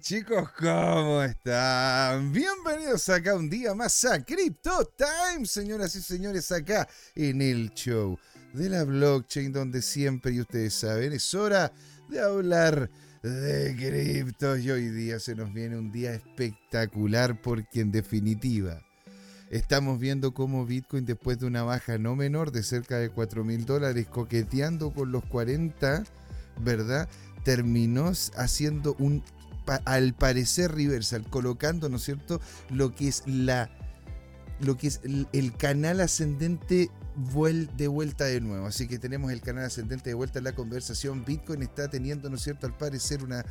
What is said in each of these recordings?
chicos, ¿cómo están? Bienvenidos acá un día más a Crypto Time, señoras y señores, acá en el show de la blockchain, donde siempre, y ustedes saben, es hora de hablar de cripto. Y hoy día se nos viene un día espectacular porque en definitiva estamos viendo cómo Bitcoin después de una baja no menor de cerca de 4 mil dólares, coqueteando con los 40, ¿verdad? Terminó haciendo un al parecer reversal, colocando, ¿no es cierto?, lo que es la lo que es el, canal ascendente de vuelta de nuevo. Así que tenemos el canal ascendente de vuelta en la conversación. Bitcoin está teniendo, ¿no es cierto?, al parecer una,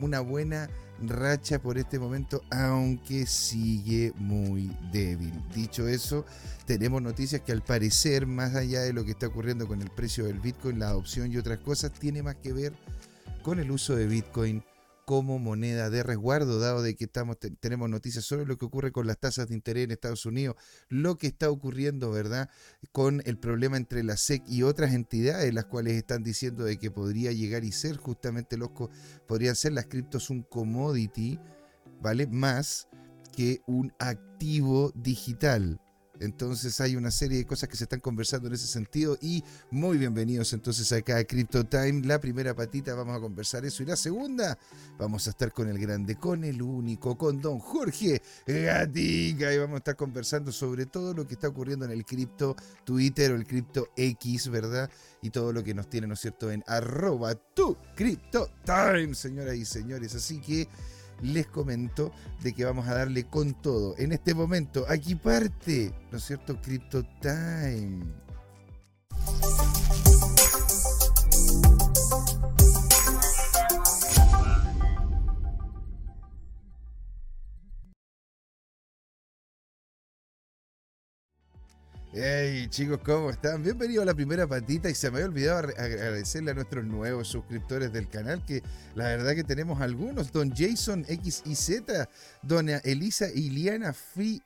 una buena racha por este momento, aunque sigue muy débil. Dicho eso, tenemos noticias que al parecer, más allá de lo que está ocurriendo con el precio del Bitcoin, la adopción y otras cosas, tiene más que ver con el uso de Bitcoin como moneda de resguardo, dado de que estamos, tenemos noticias sobre lo que ocurre con las tasas de interés en Estados Unidos, lo que está ocurriendo, ¿verdad?, con el problema entre la SEC y otras entidades, las cuales están diciendo de que podría llegar y ser justamente los, podrían ser las criptos un commodity, ¿vale?, más que un activo digital. Entonces hay una serie de cosas que se están conversando en ese sentido y muy bienvenidos entonces acá a Crypto Time. La primera patita vamos a conversar eso y la segunda vamos a estar con el grande, con el único, con don Jorge Gatica y vamos a estar conversando sobre todo lo que está ocurriendo en el cripto Twitter o el cripto X, ¿verdad? Y todo lo que nos tiene, ¿no es cierto?, en arroba tu Crypto Time, señoras y señores. Así que les comento de que vamos a darle con todo. En este momento, aquí parte, ¿no es cierto? Crypto Time. Hey chicos, ¿cómo están? Bienvenidos a la primera patita y se me había olvidado agradecerle a nuestros nuevos suscriptores del canal que la verdad que tenemos algunos. Don Jason X y Z, Dona Elisa Iliana Fi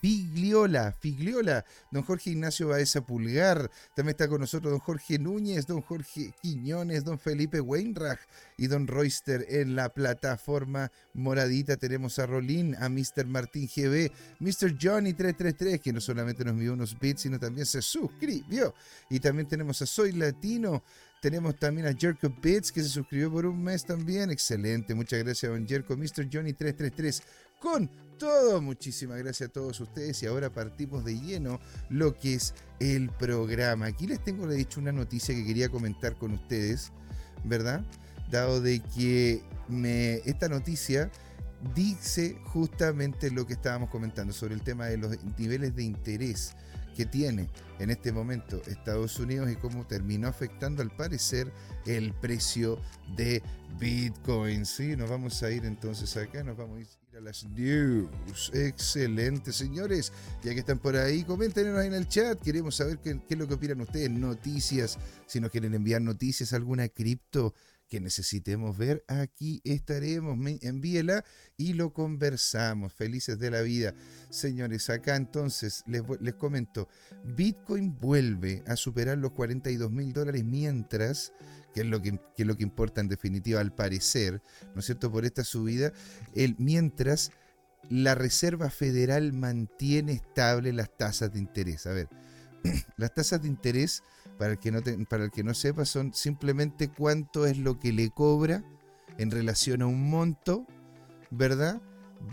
Figliola, Figliola, don Jorge Ignacio Baeza Pulgar, también está con nosotros don Jorge Núñez, don Jorge Quiñones, don Felipe Weinrach y don Royster en la plataforma moradita. Tenemos a Rolín, a Mr. Martín GB, Mr. Johnny 333, que no solamente nos envió unos bits, sino también se suscribió. Y también tenemos a Soy Latino, tenemos también a Jerko Bits, que se suscribió por un mes también. Excelente, muchas gracias, don Jerko. Mr. Johnny 333 con todo. Muchísimas gracias a todos ustedes y ahora partimos de lleno lo que es el programa. Aquí les tengo, le dicho, una noticia que quería comentar con ustedes, ¿verdad? Dado de que esta noticia dice justamente lo que estábamos comentando sobre el tema de los niveles de interés que tiene en este momento Estados Unidos y cómo terminó afectando al parecer el precio de Bitcoin. Sí, nos vamos a ir entonces acá, nos vamos a ir las news. Excelente, señores. Ya que están por ahí, coméntenos en el chat. Queremos saber qué, es lo que opinan ustedes. Noticias, si nos quieren enviar noticias, alguna cripto que necesitemos ver, aquí estaremos. Envíela y lo conversamos. Felices de la vida. Señores, acá entonces les, les comento, Bitcoin vuelve a superar los 42 mil dólares mientras que es lo que, es lo que importa en definitiva al parecer, ¿no es cierto?, por esta subida, el, mientras la Reserva Federal mantiene estable las tasas de interés. A ver, las tasas de interés, para el, que no para el que no sepa, son simplemente cuánto es lo que le cobra en relación a un monto, ¿verdad?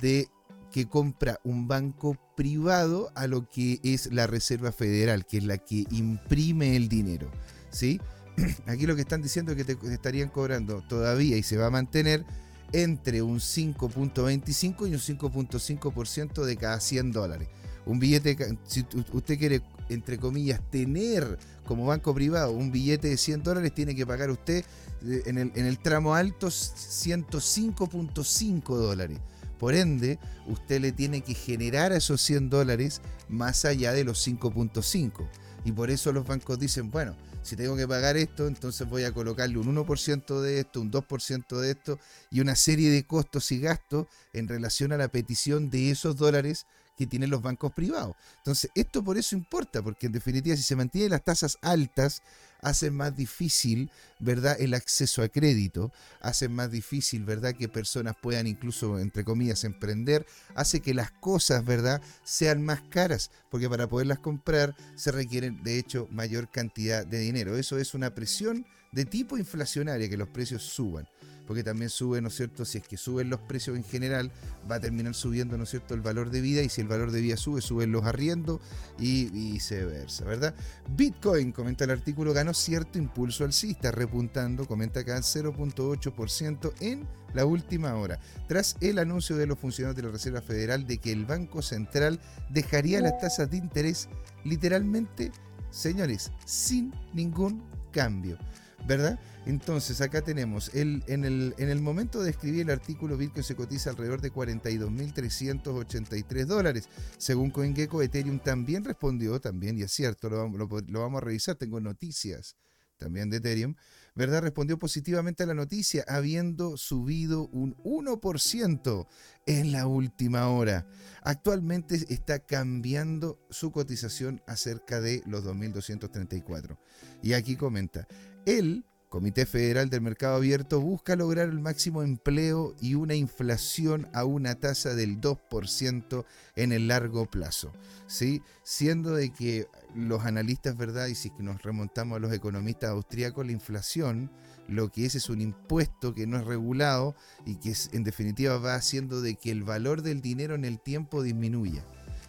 De que compra un banco privado a lo que es la Reserva Federal, que es la que imprime el dinero, ¿sí? Aquí lo que están diciendo es que te estarían cobrando todavía y se va a mantener entre un 5.25 y un 5.5% de cada 100 dólares. Un billete, si usted quiere, entre comillas, tener como banco privado un billete de 100 dólares, tiene que pagar usted eh, en el, en el tramo alto 105.5 dólares. Por ende, usted le tiene que generar a esos 100 dólares más allá de los 5.5. Y por eso los bancos dicen, bueno, si tengo que pagar esto, entonces voy a colocarle un 1% de esto, un 2% de esto y una serie de costos y gastos en relación a la petición de esos dólares que tienen los bancos privados. Entonces, esto por eso importa, porque en definitiva, si se mantienen las tasas altas, hacen más difícil, ¿verdad?, el acceso a crédito, hacen más difícil, ¿verdad?, que personas puedan incluso, entre comillas, emprender, hace que las cosas, ¿verdad?, sean más caras, porque para poderlas comprar se requieren, de hecho, mayor cantidad de dinero. Eso es una presión de tipo inflacionaria, que los precios suban porque también sube, ¿no es cierto? Si es que suben los precios en general, va a terminar subiendo, ¿no es cierto?, el valor de vida y si el valor de vida sube, suben los arriendos y viceversa, ¿verdad? Bitcoin, comenta el artículo, ganó cierto impulso alcista, repuntando, comenta acá, 0.8% en la última hora, tras el anuncio de los funcionarios de la Reserva Federal de que el Banco Central dejaría las tasas de interés literalmente, señores, sin ningún cambio. ¿Verdad? Entonces, acá tenemos, el, en, el, en el momento de escribir el artículo, Bitcoin se cotiza alrededor de 42.383 dólares. Según CoinGecko, Ethereum también respondió, también, y es cierto, lo, lo vamos a revisar, tengo noticias también de Ethereum, ¿verdad? Respondió positivamente a la noticia, habiendo subido un 1% en la última hora. Actualmente está cambiando su cotización a cerca de los 2.234. Y aquí comenta, el Comité Federal del Mercado Abierto busca lograr el máximo empleo y una inflación a una tasa del 2% en el largo plazo. ¿sí? Siendo de que los analistas, ¿verdad? Y si nos remontamos a los economistas austríacos, la inflación lo que es es un impuesto que no es regulado y que en definitiva va haciendo de que el valor del dinero en el tiempo disminuya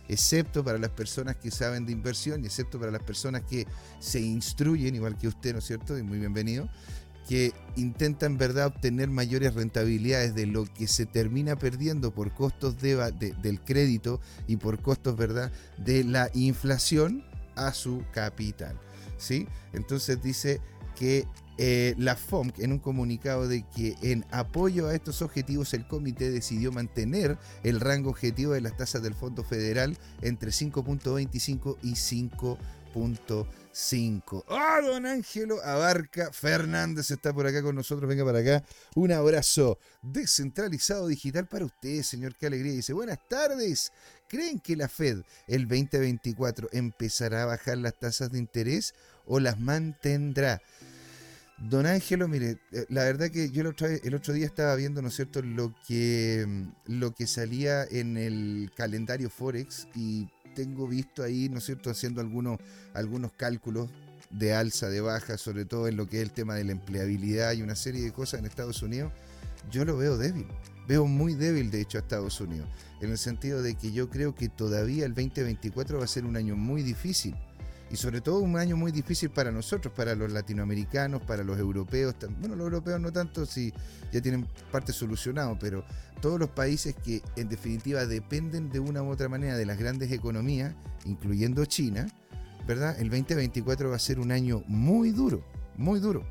excepto para las personas que saben de inversión y excepto para las personas que se instruyen, igual que usted, ¿no es cierto? Y muy bienvenido, que intentan, ¿verdad?, obtener mayores rentabilidades de lo que se termina perdiendo por costos de, del crédito y por costos, ¿verdad?, de la inflación a su capital. ¿Sí? Entonces dice que eh, la FOMC en un comunicado de que en apoyo a estos objetivos el comité decidió mantener el rango objetivo de las tasas del Fondo Federal entre 5.25 y 5.5. ¡Ah, don Ángelo Abarca Fernández está por acá con nosotros! Venga para acá. Un abrazo descentralizado digital para usted, señor. Qué alegría. Dice, buenas tardes. ¿Creen que la Fed el 2024 empezará a bajar las tasas de interés o las mantendrá? Don Ángelo, mire, eh, la verdad que yo el otro, el otro día estaba viendo, ¿no es cierto?, lo que, mm, lo que salía en el calendario Forex y tengo visto ahí, ¿no es cierto?, haciendo algunos, algunos cálculos de alza, de baja, sobre todo en lo que es el tema de la empleabilidad y una serie de cosas en Estados Unidos, yo lo veo débil. Veo muy débil, de hecho, a Estados Unidos, en el sentido de que yo creo que todavía el 2024 va a ser un año muy difícil y sobre todo un año muy difícil para nosotros, para los latinoamericanos, para los europeos. Bueno, los europeos no tanto si ya tienen parte solucionado, pero todos los países que en definitiva dependen de una u otra manera de las grandes economías, incluyendo China, ¿verdad? El 2024 va a ser un año muy duro, muy duro,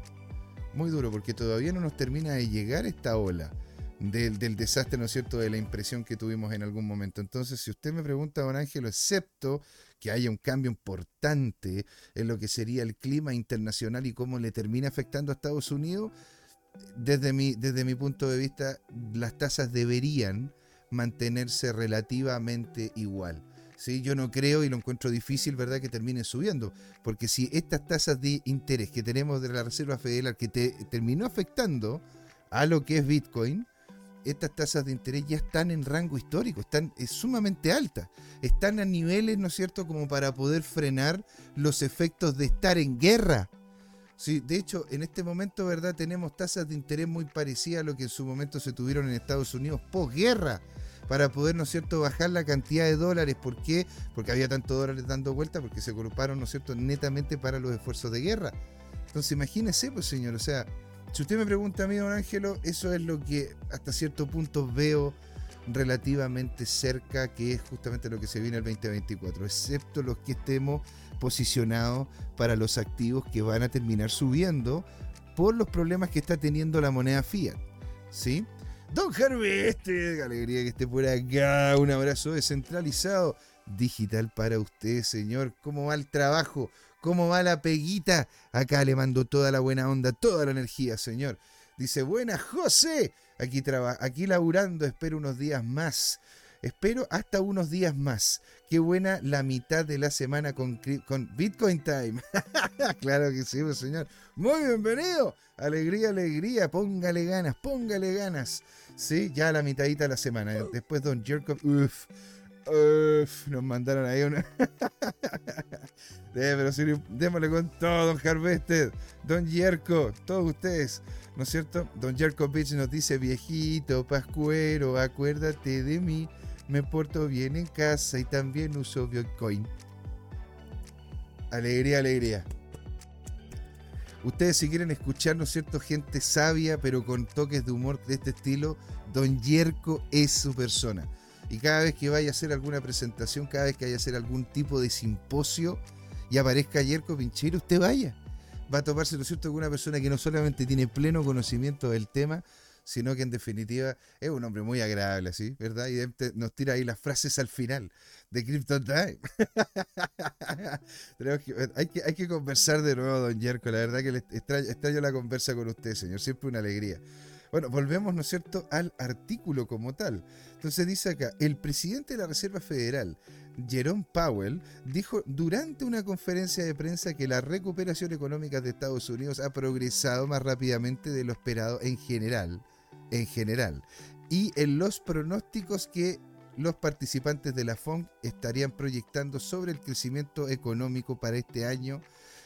muy duro, porque todavía no nos termina de llegar esta ola. Del, del, desastre, ¿no es cierto?, de la impresión que tuvimos en algún momento. Entonces, si usted me pregunta, don Ángelo, excepto que haya un cambio importante en lo que sería el clima internacional y cómo le termina afectando a Estados Unidos, desde mi, desde mi punto de vista, las tasas deberían mantenerse relativamente igual. ¿sí? Yo no creo y lo encuentro difícil, ¿verdad?, que terminen subiendo, porque si estas tasas de interés que tenemos de la Reserva Federal que te, terminó afectando a lo que es Bitcoin, estas tasas de interés ya están en rango histórico, están sumamente altas, están a niveles, ¿no es cierto?, como para poder frenar los efectos de estar en guerra. Sí, de hecho, en este momento, ¿verdad?, tenemos tasas de interés muy parecidas a lo que en su momento se tuvieron en Estados Unidos posguerra, para poder, ¿no es cierto?, bajar la cantidad de dólares. ¿Por qué? Porque había tantos dólares dando vuelta, porque se agruparon, ¿no es cierto?, netamente para los esfuerzos de guerra. Entonces, imagínese, pues, señor, o sea, si usted me pregunta a mí, don Ángelo, eso es lo que hasta cierto punto veo relativamente cerca, que es justamente lo que se viene el 2024, excepto los que estemos posicionados para los activos que van a terminar subiendo por los problemas que está teniendo la moneda fiat. ¿Sí? Don Harvey, este, alegría que esté por acá. Un abrazo descentralizado digital para usted, señor. ¿Cómo va el trabajo? ¿Cómo va la peguita? Acá le mando toda la buena onda, toda la energía, señor. Dice, buena José, aquí, aquí laburando, espero unos días más. Espero hasta unos días más. Qué buena la mitad de la semana con, con Bitcoin Time. claro que sí, pues, señor. Muy bienvenido. Alegría, alegría. Póngale ganas, póngale ganas. Sí, ya la mitadita de la semana. Después Don Jerko. Uff. Uff, nos mandaron ahí una. pero sí, démosle con todo, don Harvested, don Yerko, todos ustedes, ¿no es cierto? Don Yerko Beach nos dice: Viejito, pascuero, acuérdate de mí. Me porto bien en casa y también uso Bitcoin. Alegría, alegría. Ustedes si quieren escuchar, ¿no es cierto? Gente sabia, pero con toques de humor de este estilo, Don Yerko es su persona. Y cada vez que vaya a hacer alguna presentación, cada vez que vaya a hacer algún tipo de simposio y aparezca Yerko Pincheiro, usted vaya. Va a toparse, ¿no es cierto?, con una persona que no solamente tiene pleno conocimiento del tema, sino que en definitiva es un hombre muy agradable, ¿sí? ¿Verdad? Y nos tira ahí las frases al final de Crypto Time. hay, que, conversar de nuevo, don Yerko. La verdad que extraño, extraño la conversa con usted, señor. Siempre una alegría. Bueno, volvemos, ¿no es cierto?, al artículo como tal. Entonces dice acá, el presidente de la Reserva Federal, Jerome Powell, dijo durante una conferencia de prensa que la recuperación económica de Estados Unidos ha progresado más rápidamente de lo esperado en general, en general, y en los pronósticos que los participantes de la FONC estarían proyectando sobre el crecimiento económico para este año,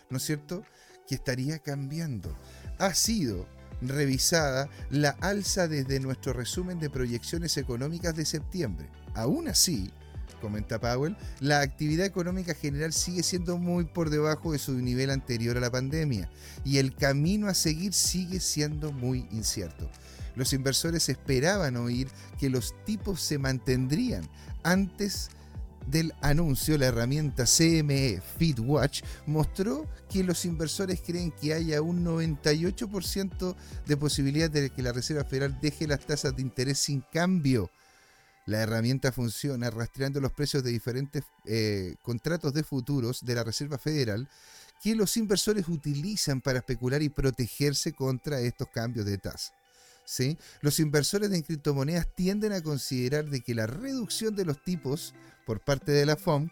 ¿no es cierto?, que estaría cambiando. Ha sido revisada la alza desde nuestro resumen de proyecciones económicas de septiembre. Aún así, comenta Powell, la actividad económica general sigue siendo muy por debajo de su nivel anterior a la pandemia y el camino a seguir sigue siendo muy incierto. Los inversores esperaban oír que los tipos se mantendrían antes del anuncio, la herramienta CME FeedWatch mostró que los inversores creen que haya un 98% de posibilidad de que la Reserva Federal deje las tasas de interés sin cambio. La herramienta funciona rastreando los precios de diferentes eh, contratos de futuros de la Reserva Federal que los inversores utilizan para especular y protegerse contra estos cambios de tasa. ¿Sí? Los inversores en criptomonedas tienden a considerar de que la reducción de los tipos por parte de la FOM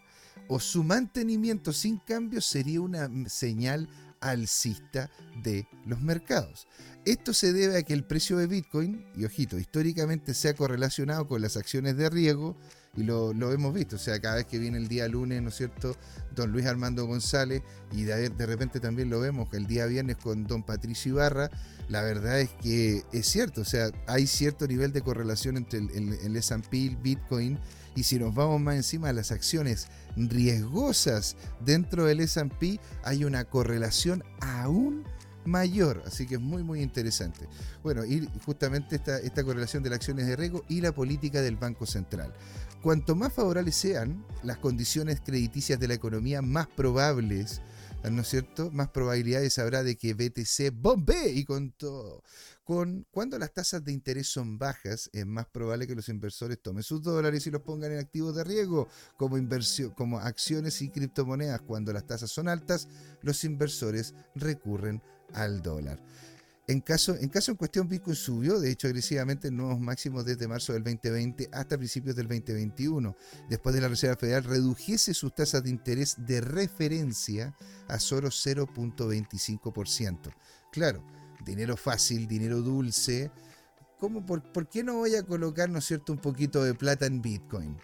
o su mantenimiento sin cambio sería una señal alcista de los mercados. Esto se debe a que el precio de Bitcoin, y ojito, históricamente se ha correlacionado con las acciones de riesgo, y lo, hemos visto, o sea, cada vez que viene el día lunes, ¿no es cierto?, don Luis Armando González, y de, repente también lo vemos el día viernes con don Patricio Ibarra, la verdad es que es cierto, o sea, hay cierto nivel de correlación entre el, el, el S&P, Bitcoin, y si nos vamos más encima a las acciones riesgosas dentro del SP, hay una correlación aún mayor. Así que es muy, muy interesante. Bueno, y justamente esta, esta correlación de las acciones de riesgo y la política del Banco Central. Cuanto más favorables sean las condiciones crediticias de la economía, más probables ¿no es cierto? Más probabilidades habrá de que BTC bombe y con todo. Cuando las tasas de interés son bajas, es más probable que los inversores tomen sus dólares y los pongan en activos de riesgo, como, inversión, como acciones y criptomonedas. Cuando las tasas son altas, los inversores recurren al dólar. En caso, en caso en cuestión, Bitcoin subió, de hecho, agresivamente en nuevos máximos desde marzo del 2020 hasta principios del 2021, después de la Reserva Federal redujese sus tasas de interés de referencia a solo 0.25%. Claro, dinero fácil, dinero dulce. ¿Cómo, por, por, qué no voy a colocar, ¿no es cierto?, un poquito de plata en Bitcoin.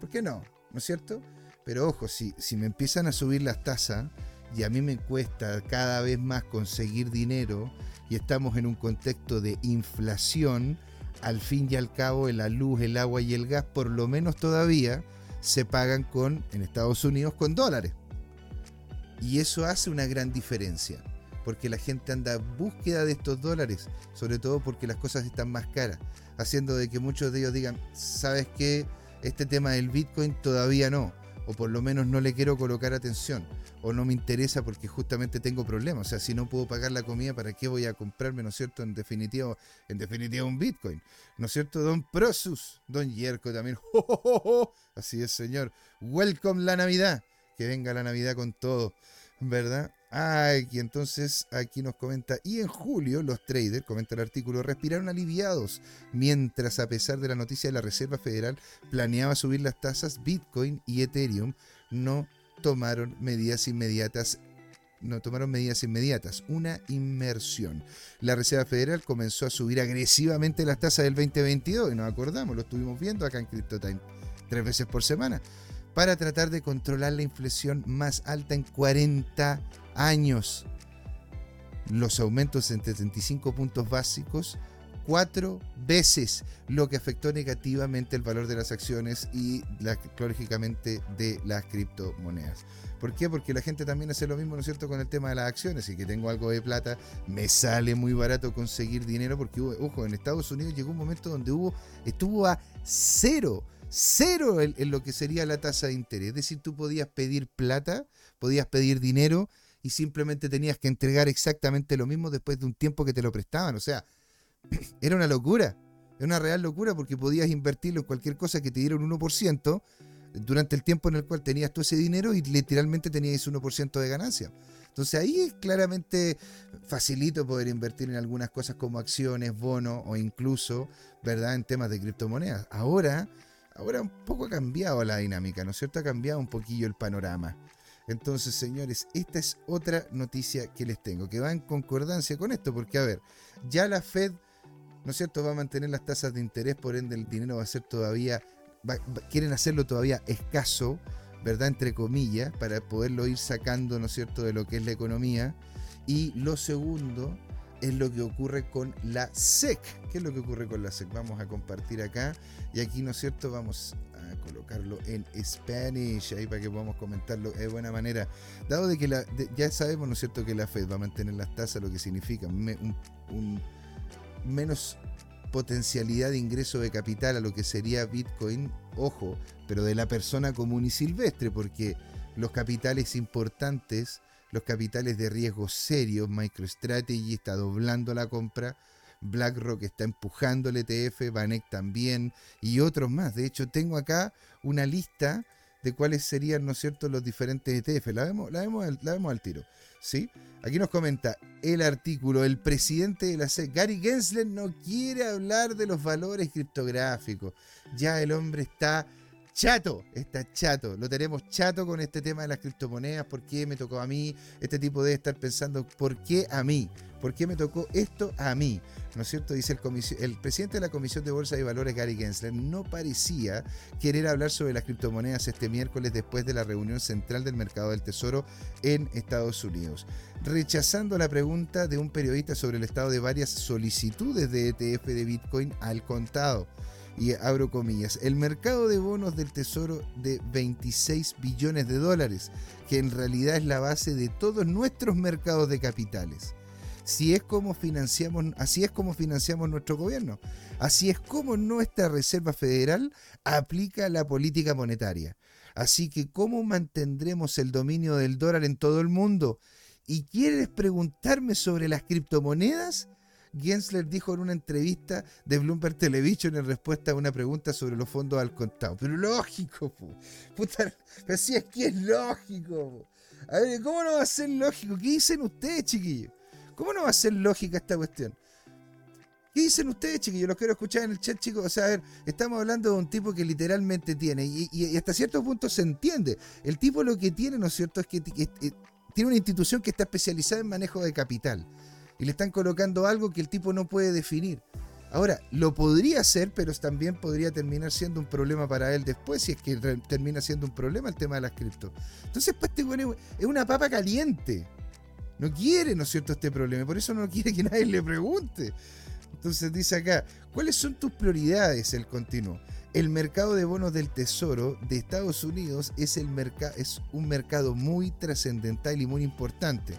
¿Por qué no? ¿No es cierto? Pero ojo, si, si me empiezan a subir las tasas y a mí me cuesta cada vez más conseguir dinero, y estamos en un contexto de inflación, al fin y al cabo la luz, el agua y el gas, por lo menos todavía, se pagan con, en Estados Unidos con dólares. Y eso hace una gran diferencia, porque la gente anda en búsqueda de estos dólares, sobre todo porque las cosas están más caras, haciendo de que muchos de ellos digan, ¿sabes qué? Este tema del Bitcoin todavía no, o por lo menos no le quiero colocar atención o no me interesa porque justamente tengo problemas. O sea, si no puedo pagar la comida, ¿para qué voy a comprarme, ¿no es cierto? En definitiva, en definitiva un Bitcoin. ¿No es cierto? Don Prosus, Don Yerko también. Así es, señor. Welcome la Navidad. Que venga la Navidad con todo, ¿verdad? Ay, y entonces aquí nos comenta, y en julio los traders, comenta el artículo, respiraron aliviados, mientras a pesar de la noticia de la Reserva Federal planeaba subir las tasas, Bitcoin y Ethereum no tomaron medidas inmediatas no tomaron medidas inmediatas, una inmersión. La Reserva Federal comenzó a subir agresivamente las tasas del 2022, y nos acordamos, lo estuvimos viendo acá en CryptoTime, tres veces por semana, para tratar de controlar la inflación más alta en 40 años. Los aumentos en 75 puntos básicos, cuatro veces, lo que afectó negativamente el valor de las acciones y lógicamente de las criptomonedas. ¿Por qué? Porque la gente también hace lo mismo, ¿no es cierto?, con el tema de las acciones. Y que tengo algo de plata, me sale muy barato conseguir dinero porque, ojo, en Estados Unidos llegó un momento donde hubo, estuvo a cero, cero en lo que sería la tasa de interés. Es decir, tú podías pedir plata, podías pedir dinero y simplemente tenías que entregar exactamente lo mismo después de un tiempo que te lo prestaban. O sea, era una locura. Era una real locura porque podías invertirlo en cualquier cosa que te diera un 1% durante el tiempo en el cual tenías tú ese dinero y literalmente tenías 1% de ganancia. Entonces ahí es claramente facilito poder invertir en algunas cosas como acciones, bonos o incluso, ¿verdad?, en temas de criptomonedas. Ahora, ahora un poco ha cambiado la dinámica, ¿no es cierto? Ha cambiado un poquillo el panorama. Entonces, señores, esta es otra noticia que les tengo, que va en concordancia con esto, porque a ver, ya la Fed, ¿no es cierto?, va a mantener las tasas de interés, por ende el dinero va a ser todavía, quieren hacerlo todavía escaso, ¿verdad?, entre comillas, para poderlo ir sacando, ¿no es cierto?, de lo que es la economía. Y lo segundo es lo que ocurre con la SEC. ¿Qué es lo que ocurre con la SEC? Vamos a compartir acá y aquí, ¿no es cierto?, vamos colocarlo en Spanish, ahí para que podamos comentarlo de buena manera. Dado de que la, ya sabemos, ¿no es cierto?, que la Fed va a mantener las tasas, lo que significa menos potencialidad de ingreso de capital a lo que sería Bitcoin, ojo, pero de la persona común y silvestre, porque los capitales importantes, los capitales de riesgo serios, MicroStrategy está doblando la compra, BlackRock está empujando el ETF, Vanek también y otros más. De hecho, tengo acá una lista de cuáles serían, ¿no es cierto?, los diferentes ETF. La vemos, la vemos, la vemos al tiro. ¿sí? Aquí nos comenta el artículo, el presidente de la SEC, Gary Gensler, no quiere hablar de los valores criptográficos. Ya el hombre está chato, está chato. Lo tenemos chato con este tema de las criptomonedas. ¿Por qué me tocó a mí? Este tipo debe estar pensando, ¿por qué a mí? ¿Por qué me tocó esto a mí? ¿No es cierto? Dice el, el presidente de la Comisión de Bolsa y Valores, Gary Gensler, no parecía querer hablar sobre las criptomonedas este miércoles después de la reunión central del mercado del Tesoro en Estados Unidos, rechazando la pregunta de un periodista sobre el estado de varias solicitudes de ETF de Bitcoin al contado y abro comillas, el mercado de bonos del tesoro de 26 billones de dólares, que en realidad es la base de todos nuestros mercados de capitales. Si es financiamos, así es como financiamos nuestro gobierno. Así es como nuestra Reserva Federal aplica la política monetaria. Así que, ¿cómo mantendremos el dominio del dólar en todo el mundo? ¿Y quieres preguntarme sobre las criptomonedas? Gensler dijo en una entrevista de Bloomberg Television en respuesta a una pregunta sobre los fondos al contado. Pero lógico, puta, pero si es que es lógico. A ver, ¿cómo no va a ser lógico? ¿Qué dicen ustedes, chiquillos? ¿Cómo no va a ser lógica esta cuestión? ¿Qué dicen ustedes, chiquillos? Los quiero escuchar en el chat, chicos. O sea, a ver, estamos hablando de un tipo que literalmente tiene, y, hasta cierto punto se entiende. El tipo lo que tiene, ¿no es cierto?, es que tiene una institución que está especializada en manejo de capital y le están colocando algo que el tipo no puede definir. Ahora, lo podría hacer, pero también podría terminar siendo un problema para él después, si es que termina siendo un problema el tema de las cripto. Entonces, pues, este es una papa caliente. No quiere, ¿no es cierto?, este problema. Por eso no quiere que nadie le pregunte. Entonces dice acá, ¿cuáles son tus prioridades? El continuo. El mercado de bonos del Tesoro de Estados Unidos es, el es un mercado muy trascendental y muy importante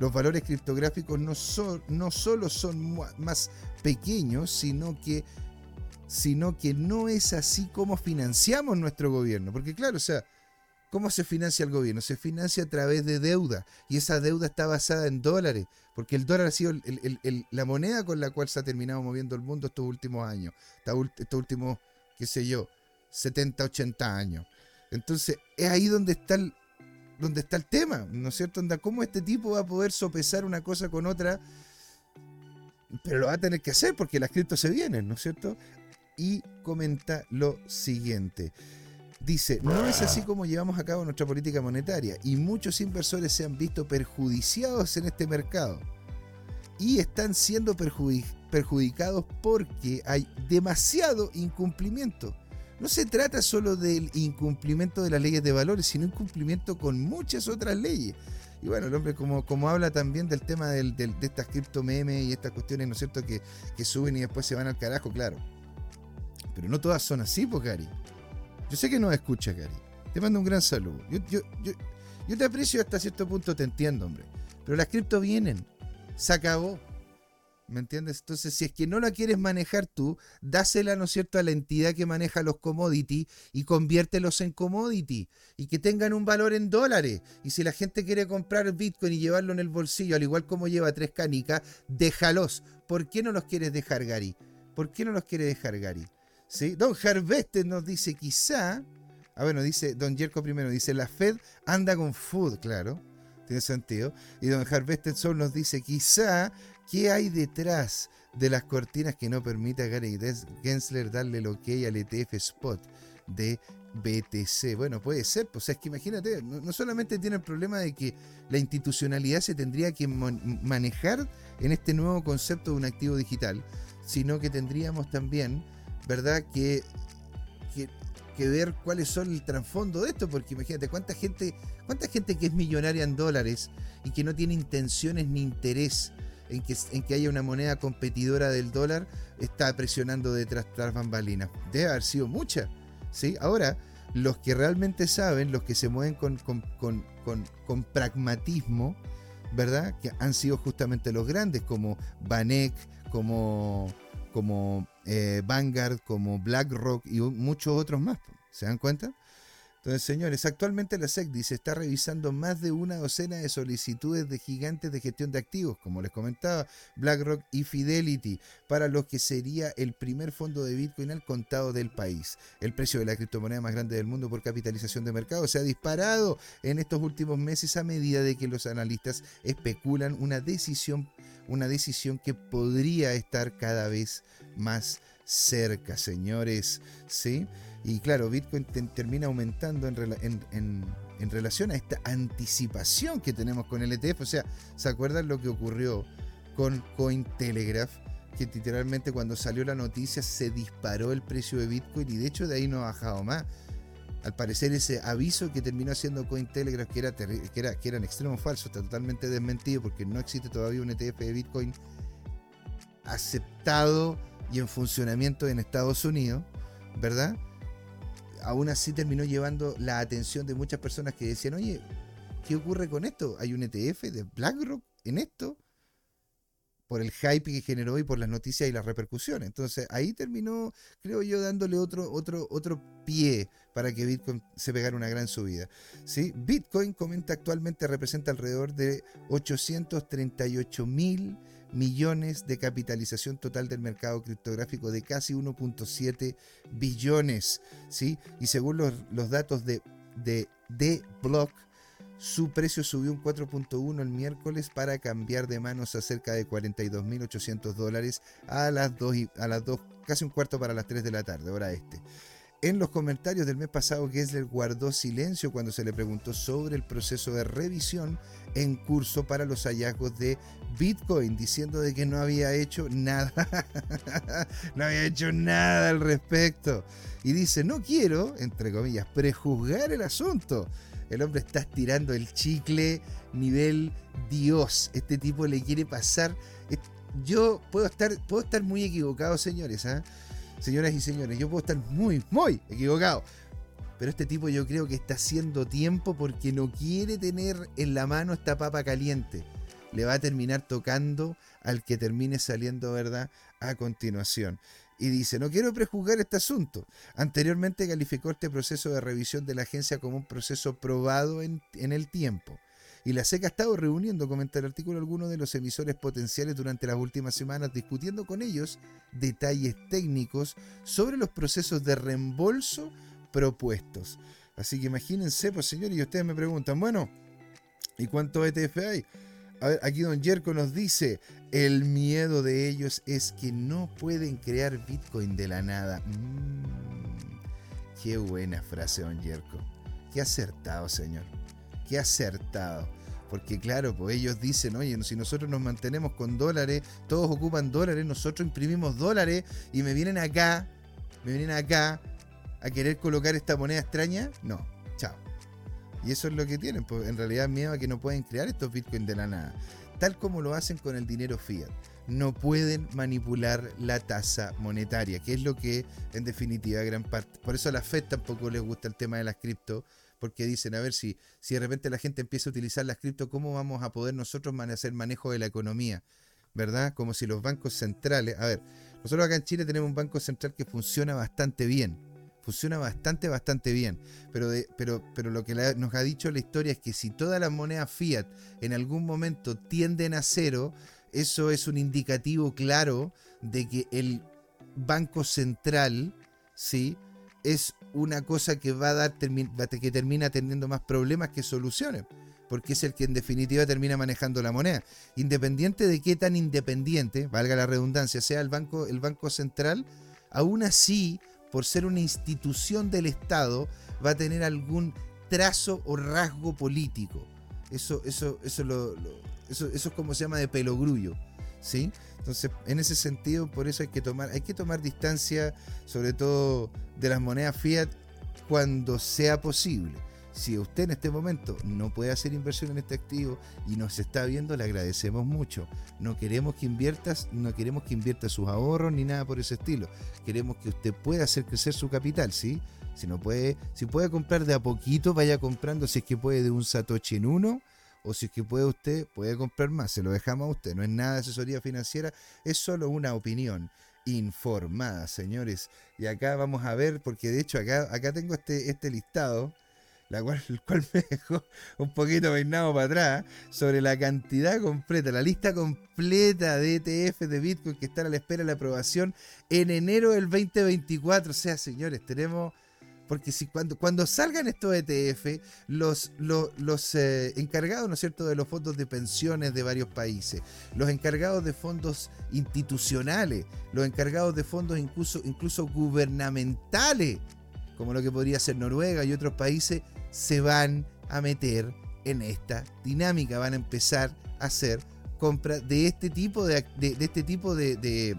los valores criptográficos no, son, no solo son más pequeños, sino que, sino que no es así como financiamos nuestro gobierno. Porque claro, o sea, ¿cómo se financia el gobierno? Se financia a través de deuda y esa deuda está basada en dólares, porque el dólar ha sido la moneda con la cual se ha terminado moviendo el mundo estos últimos años, estos últimos, qué sé yo, 70, 80 años. Entonces, es ahí donde está el, donde está el tema, ¿no es cierto? Onda, ¿Cómo este tipo va a poder sopesar una cosa con otra? Pero lo va a tener que hacer porque las criptos se vienen, ¿no es cierto? Y comenta lo siguiente. Dice, no es así como llevamos a cabo nuestra política monetaria y muchos inversores se han visto perjudiciados en este mercado y están siendo perjudicados porque hay demasiado incumplimiento. No se trata solo del incumplimiento de las leyes de valores, sino incumplimiento con muchas otras leyes. Y bueno, el hombre como, como habla también del tema del, de estas cripto memes y estas cuestiones, ¿no es cierto?, que, que, suben y después se van al carajo, claro. Pero no todas son así, pues, Gary. Yo sé que no escucha, Gary. Te mando un gran saludo. Yo, yo te aprecio hasta cierto punto, te entiendo, hombre. Pero las cripto vienen. Se acabó. ¿Me entiendes? Entonces, si es que no la quieres manejar tú, dásela, ¿no es cierto?, a la entidad que maneja los commodities y conviértelos en commodity y que tengan un valor en dólares. Y si la gente quiere comprar Bitcoin y llevarlo en el bolsillo, al igual como lleva tres canicas, déjalos. ¿Por qué no los quieres dejar, Gary? ¿Por qué no los quiere dejar, Gary? ¿Sí? Don Harvester nos dice, quizá. Ah, bueno, dice Don Jerko primero, dice, la Fed anda con food, claro tiene sentido. Y don Harvester Soul nos dice, quizá ¿Qué hay detrás de las cortinas que no permite a Gary Gensler darle el ok al ETF Spot de BTC? Bueno, puede ser, pues es que imagínate, no, solamente tiene el problema de que la institucionalidad se tendría que manejar en este nuevo concepto de un activo digital, sino que tendríamos también, ¿verdad?, que, que, que ver cuáles son el trasfondo de esto, porque imagínate cuánta gente, cuánta gente que es millonaria en dólares y que no tiene intenciones ni interés en que, en que haya una moneda competidora del dólar está presionando detrás de las bambalinas. Debe haber sido mucha. ¿sí? Ahora, los que realmente saben, los que se mueven con, con, pragmatismo, ¿verdad? Que han sido justamente los grandes, como Banek, como, como eh, Vanguard, como BlackRock y muchos otros más. ¿Se dan cuenta? Entonces, señores, actualmente la SEC dice está revisando más de una docena de solicitudes de gigantes de gestión de activos, como les comentaba, BlackRock y Fidelity, para lo que sería el primer fondo de Bitcoin al contado del país. El precio de la criptomoneda más grande del mundo por capitalización de mercado se ha disparado en estos últimos meses a medida de que los analistas especulan una decisión, una decisión que podría estar cada vez más cerca, señores, ¿sí? Y claro, Bitcoin termina aumentando en, relación a esta anticipación que tenemos con el ETF. O sea, ¿se acuerdan lo que ocurrió con Cointelegraph? Que literalmente cuando salió la noticia se disparó el precio de Bitcoin y de hecho de ahí no ha bajado más. Al parecer ese aviso que terminó haciendo Cointelegraph, que era, que era, que era en extremo falso, está totalmente desmentido porque no existe todavía un ETF de Bitcoin aceptado y en funcionamiento en Estados Unidos, ¿verdad? Aún así terminó llevando la atención de muchas personas que decían, oye, ¿qué ocurre con esto? ¿Hay un ETF de BlackRock en esto? Por el hype que generó y por las noticias y las repercusiones. Entonces ahí terminó, creo yo, dándole otro, otro, otro pie para que Bitcoin se pegara una gran subida. ¿sí? Bitcoin, comenta actualmente, representa alrededor de 838 mil millones de capitalización total del mercado criptográfico de casi 1.7 billones. ¿sí? Y según los, datos de, de, Block, su precio subió un 4.1 el miércoles para cambiar de manos a cerca de 42.800 dólares a las 2, a las 2, casi un cuarto para las 3 de la tarde, hora este. En los comentarios del mes pasado, Gessler guardó silencio cuando se le preguntó sobre el proceso de revisión en curso para los hallazgos de Bitcoin, diciendo de que no había hecho nada, no había hecho nada al respecto. Y dice, no quiero, entre comillas, prejuzgar el asunto. El hombre está estirando el chicle nivel Dios. Este tipo le quiere pasar. Yo puedo estar, puedo estar muy equivocado, señores. ¿ah? Señoras y señores, yo puedo estar muy, muy equivocado. Pero este tipo yo creo que está haciendo tiempo porque no quiere tener en la mano esta papa caliente. Le va a terminar tocando al que termine saliendo, ¿verdad? A continuación. Y dice, no quiero prejuzgar este asunto. Anteriormente calificó este proceso de revisión de la agencia como un proceso probado en, en el tiempo y la SEC ha estado reuniendo, comenta el artículo, algunos de los emisores potenciales durante las últimas semanas, discutiendo con ellos detalles técnicos sobre los procesos de reembolso propuestos. Así que imagínense, pues señores, y ustedes me preguntan, bueno, ¿y cuántos ETF hay? A ver, aquí Don Yerko nos dice, el miedo de ellos es que no pueden crear Bitcoin de la nada. Mm, qué buena frase, Don Yerko. Qué acertado, señor. Qué acertado. Porque claro, pues ellos dicen, oye, si nosotros nos mantenemos con dólares, todos ocupan dólares, nosotros imprimimos dólares y me vienen acá, me vienen acá a querer colocar esta moneda extraña. No, chao. Y eso es lo que tienen, pues en realidad miedo a que no pueden crear estos bitcoins de la nada. Tal como lo hacen con el dinero fiat. No pueden manipular la tasa monetaria, que es lo que en definitiva gran parte. Por eso a la Fed tampoco les gusta el tema de las cripto, porque dicen, a ver, si, si de repente la gente empieza a utilizar las cripto, ¿cómo vamos a poder nosotros hacer manejo de la economía? ¿Verdad? Como si los bancos centrales, a ver, nosotros acá en Chile tenemos un banco central que funciona bastante bien, funciona bastante, bastante bien, pero, pero, pero lo que nos ha dicho la historia es que si todas las monedas fiat en algún momento tienden a cero, eso es un indicativo claro de que el banco central, ¿sí? es una cosa que va a dar que termina teniendo más problemas que soluciones, porque es el que en definitiva termina manejando la moneda. Independiente de qué tan independiente, valga la redundancia, sea el banco, el banco central, aún así, por ser una institución del Estado, va a tener algún trazo o rasgo político. Eso, eso, eso, lo, eso, eso es como se llama de pelogrullo. ¿sí? Entonces, en ese sentido, por eso hay que tomar, hay que tomar distancia, sobre todo de las monedas fiat, cuando sea posible. Si usted en este momento no puede hacer inversión en este activo y nos está viendo, le agradecemos mucho. No queremos que inviertas, no queremos que invierta sus ahorros ni nada por ese estilo. Queremos que usted pueda hacer crecer su capital, ¿sí? Si no puede, si puede comprar de a poquito, vaya comprando si es que puede de un satoshi en uno o si es que puede usted, puede comprar más, se lo dejamos a usted. No es nada de asesoría financiera, es solo una opinión informada, señores. Y acá vamos a ver, porque de hecho acá, acá tengo este, este listado, la cual, el cual me dejó un poquito peinado para atrás, sobre la cantidad completa, la lista completa de ETF de Bitcoin que están a la espera de la aprobación en enero del 2024. O sea, señores, tenemos porque si cuando, cuando salgan estos ETF, los, los, eh, encargados, ¿no es cierto?, de los fondos de pensiones de varios países, los encargados de fondos institucionales, los encargados de fondos incluso, incluso gubernamentales, como lo que podría ser Noruega y otros países, se van a meter en esta dinámica, van a empezar a hacer compras de este tipo de, este tipo de,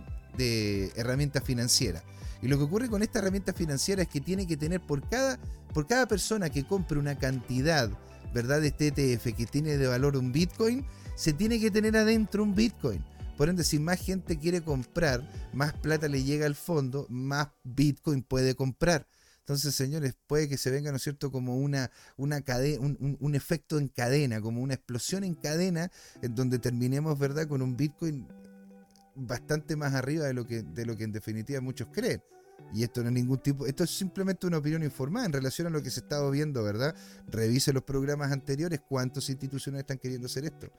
herramientas financieras. Y lo que ocurre con esta herramienta financiera es que tiene que tener por cada, por cada persona que compre una cantidad, ¿verdad?, de este ETF que tiene de valor un Bitcoin, se tiene que tener adentro un Bitcoin. Por ende, si más gente quiere comprar, más plata le llega al fondo, más Bitcoin puede comprar. Entonces, señores, puede que se venga, ¿no es cierto?, como una, una un, un, efecto en cadena, como una explosión en cadena, en donde terminemos, ¿verdad?, con un Bitcoin bastante más arriba de lo que, de lo que en definitiva muchos creen. Y esto no es ningún tipo, esto es simplemente una opinión informada en relación a lo que se está viendo, ¿verdad? Revise los programas anteriores, cuántas instituciones están queriendo hacer esto.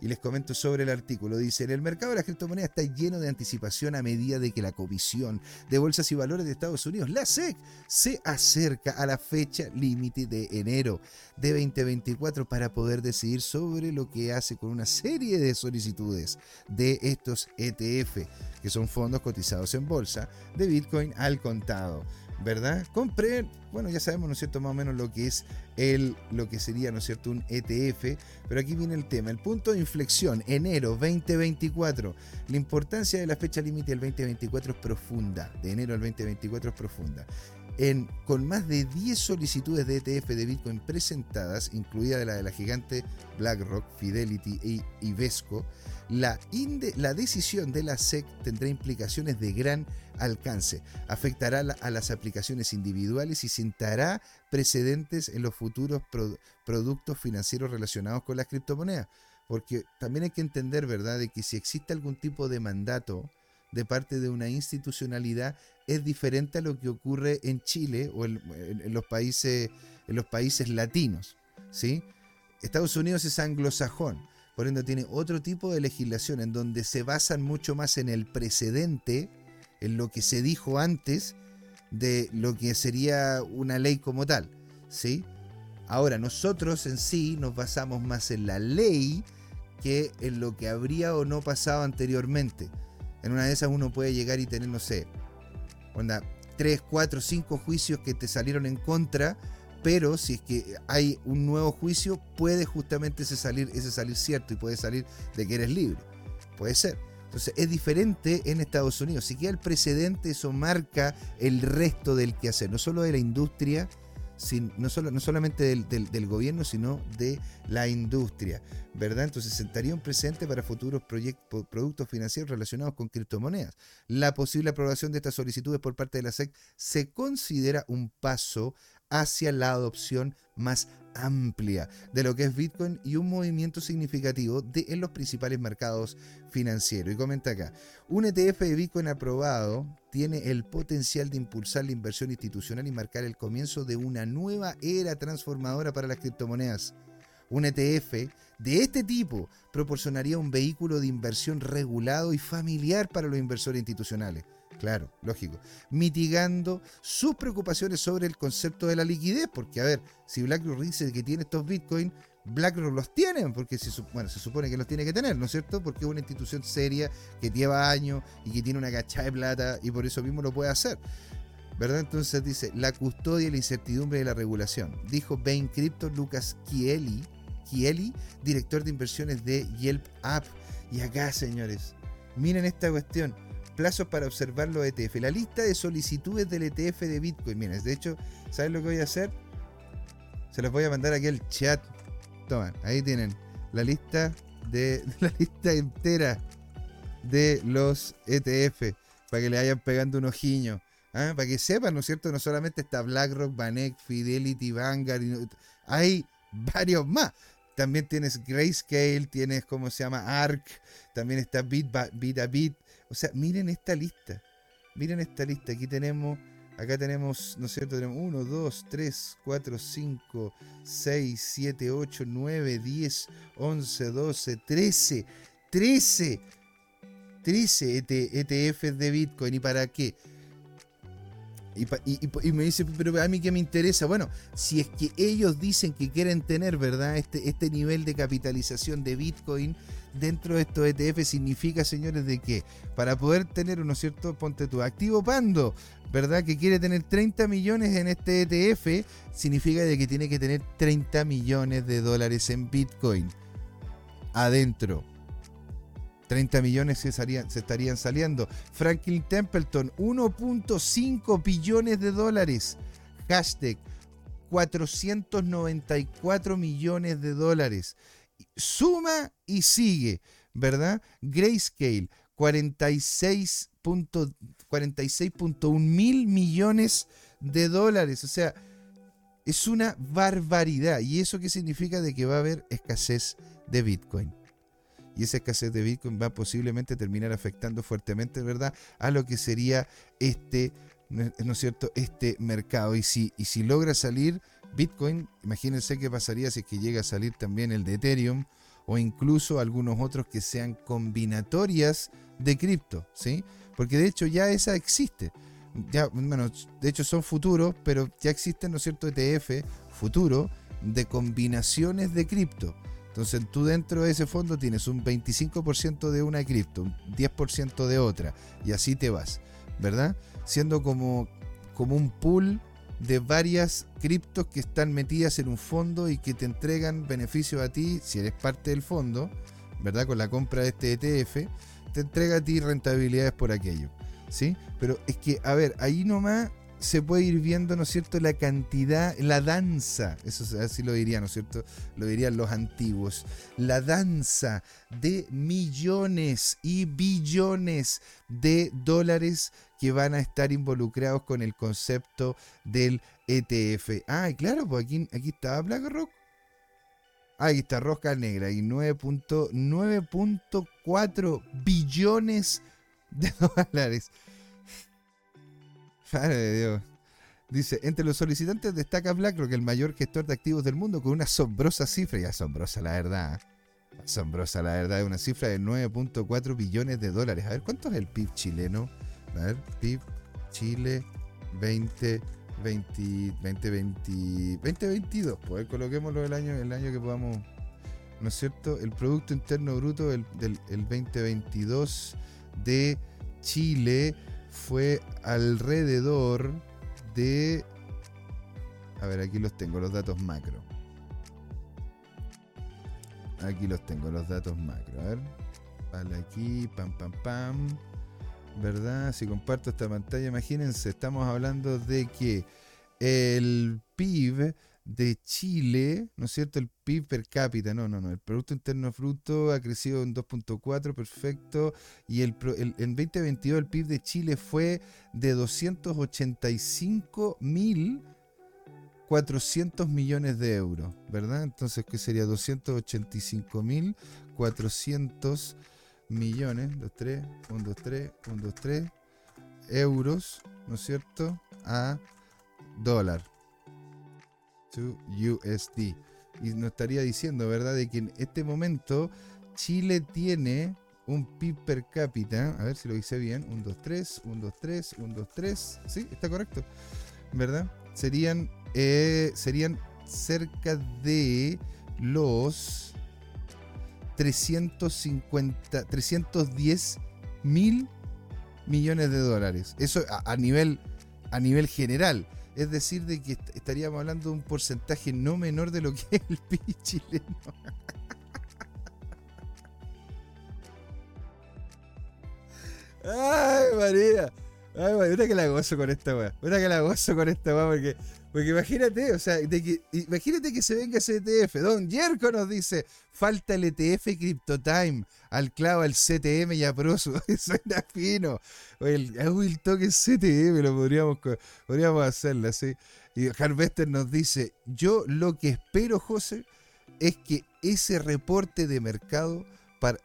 Y les comento sobre el artículo. Dice, el mercado de las criptomonedas está lleno de anticipación a medida de que la Comisión de Bolsas y Valores de Estados Unidos, la SEC, se acerca a la fecha límite de enero de 2024 para poder decidir sobre lo que hace con una serie de solicitudes de estos ETF, que son fondos cotizados en bolsa de Bitcoin al contado. ¿Verdad? Compré, bueno, ya sabemos, ¿no es cierto?, más o menos lo que es el, lo que sería, ¿no es cierto?, un ETF, pero aquí viene el tema, el punto de inflexión, enero 2024. La importancia de la fecha límite del 2024 es profunda, de enero al 2024 es profunda. En, con más de 10 solicitudes de ETF de Bitcoin presentadas, incluida la de la gigante BlackRock, Fidelity y Ivesco, la, la decisión de la SEC tendrá implicaciones de gran alcance, afectará a las aplicaciones individuales y sentará precedentes en los futuros productos financieros relacionados con las criptomonedas. Porque también hay que entender, ¿verdad?, de que si existe algún tipo de mandato de parte de una institucionalidad, es diferente a lo que ocurre en Chile o en, los, países, en los países latinos. ¿sí? Estados Unidos es anglosajón por ende, tiene otro tipo de legislación en donde se basan mucho más en el precedente, en lo que se dijo antes de lo que sería una ley como tal. ¿sí? Ahora, nosotros en sí nos basamos más en la ley que en lo que habría o no pasado anteriormente. En una de esas uno puede llegar y tener, no sé, onda, 3, 4, 5 juicios que te salieron en contra, pero si es que hay un nuevo juicio, puede justamente ese salir, ese salir cierto y puede salir de que eres libre. Puede ser. Entonces es diferente en Estados Unidos. Si queda el precedente, eso marca el resto del quehacer, no solo de la industria, no, solo, no solamente del, gobierno, sino de la industria, ¿verdad? Entonces sentaría un precedente para futuros proyectos, productos financieros relacionados con criptomonedas. La posible aprobación de estas solicitudes por parte de la SEC se considera un paso hacia la adopción más amplia de lo que es Bitcoin y un movimiento significativo de, en los principales mercados financieros. Y comenta acá, un ETF de Bitcoin aprobado tiene el potencial de impulsar la inversión institucional y marcar el comienzo de una nueva era transformadora para las criptomonedas. Un ETF de este tipo proporcionaría un vehículo de inversión regulado y familiar para los inversores institucionales Claro, lógico. Mitigando sus preocupaciones sobre el concepto de la liquidez, porque a ver, si BlackRock dice que tiene estos bitcoins, BlackRock los tiene, porque se, bueno, se supone que los tiene que tener, ¿no es cierto? Porque es una institución seria que lleva años y que tiene una cachada de plata y por eso mismo lo puede hacer. ¿Verdad? Entonces dice, la custodia y la incertidumbre de la regulación. Dijo Bain Crypto Lucas Kieli, Kieli, director de inversiones de Yelp App. Y acá, señores, miren esta cuestión plazos para observar los ETF. La lista de solicitudes del ETF de Bitcoin. Miren, de hecho, ¿saben lo que voy a hacer? Se los voy a mandar aquí al chat. Toman, ahí tienen la lista de la lista entera de los ETF para que le vayan pegando un ojiño. ¿ah? Para que sepan, ¿no es cierto? No solamente está BlackRock, Banek, Fidelity, Vanguard, hay varios más. También tienes Grayscale, tienes, ¿cómo se llama? ARC, también está Bit, Bit a Bit, o sea, miren esta lista. Miren esta lista. Aquí tenemos, acá tenemos, ¿no es cierto? Tenemos 1, 2, 3, 4, 5, 6, 7, 8, 9, 10, 11, 12, 13. 13. 13 ETFs de Bitcoin. ¿Y para qué? Y, me dice, pero a mí qué me interesa. Bueno, si es que ellos dicen que quieren tener, ¿verdad? Este, este nivel de capitalización de Bitcoin dentro de estos ETF significa, señores, de que para poder tener uno cierto, ponte tu activo Pando, ¿verdad? Que quiere tener 30 millones en este ETF, significa de que tiene que tener 30 millones de dólares en Bitcoin adentro. 30 millones se estarían, se estarían saliendo. Franklin Templeton, 1.5 billones de dólares. Hashtag 494 millones de dólares. Suma y sigue, ¿verdad? Grayscale, 46.1 mil millones de dólares. O sea, es una barbaridad. ¿Y eso qué significa? De que va a haber escasez de Bitcoin y esa escasez de Bitcoin va posiblemente terminar afectando fuertemente, ¿verdad?, a lo que sería este, ¿no es cierto?, este mercado. Y si, y si logra salir Bitcoin, imagínense qué pasaría si es que llega a salir también el de Ethereum o incluso algunos otros que sean combinatorias de cripto, ¿sí? Porque de hecho ya esa existe. Ya, bueno, de hecho son futuros, pero ya existen, ¿no es cierto?, ETF futuro de combinaciones de cripto. Entonces tú dentro de ese fondo tienes un 25% de una cripto, un 10% de otra, y así te vas, ¿verdad? Siendo como, como un pool de varias criptos que están metidas en un fondo y que te entregan beneficios a ti si eres parte del fondo, ¿verdad? Con la compra de este ETF, te entrega a ti rentabilidades por aquello, ¿sí? Pero es que, a ver, ahí nomás se puede ir viendo, ¿no es cierto?, la cantidad, la danza, eso así lo dirían, ¿no es cierto?, lo dirían los antiguos, la danza de millones y billones de dólares que van a estar involucrados con el concepto del ETF. Ah, claro, pues aquí, aquí está BlackRock. Ah, aquí está Rosca Negra y 9.4 billones de dólares. Padre de Dios. Dice, entre los solicitantes destaca BlackRock, el mayor gestor de activos del mundo, con una asombrosa cifra, y asombrosa la verdad, asombrosa la verdad, una cifra de 9.4 billones de dólares. A ver, ¿cuánto es el PIB chileno? A ver, PIB Chile 20 2020, 2022, pues coloquémoslo el año, el año que podamos, ¿no es cierto? El Producto Interno Bruto del, del el 2022 de Chile fue alrededor de... A ver, aquí los tengo, los datos macro. Aquí los tengo, los datos macro. A ver. Vale, aquí, pam, pam, pam. ¿Verdad? Si comparto esta pantalla, imagínense, estamos hablando de que el PIB de Chile, ¿no es cierto? El PIB per cápita, no, no, no. El Producto Interno Bruto ha crecido en 2.4, perfecto. Y el, en 2022 el PIB de Chile fue de 285 mil 400 millones de euros, ¿verdad? Entonces, ¿qué sería? 285 mil 400 millones, 2, 3, 1, 2, 3, 1, 2, 3, euros, ¿no es cierto? A dólar. USD. Y nos estaría diciendo, ¿verdad?, de que en este momento Chile tiene un PIB per cápita, a ver si lo hice bien, 1, 2, 3, 1, 2, 3, 1, 2, 3, sí, está correcto, ¿verdad? Serían, eh, serían cerca de los 350, 310 mil millones de dólares. Eso a, a nivel, a nivel general. Es decir, de que estaríamos hablando de un porcentaje no menor de lo que es el PIB chileno. Ay, María. Ay, María, que la gozo con esta weá. Una que la gozo con esta weá porque porque imagínate, o sea, imagínate que se venga ese ETF. Don Yerko nos dice, falta el ETF CryptoTime, al clavo, al CTM y a Prosu. Suena fino. El, el toque CTM lo podríamos, podríamos hacerlo así. Y Harvester nos dice, yo lo que espero, José, es que ese reporte de mercado, para,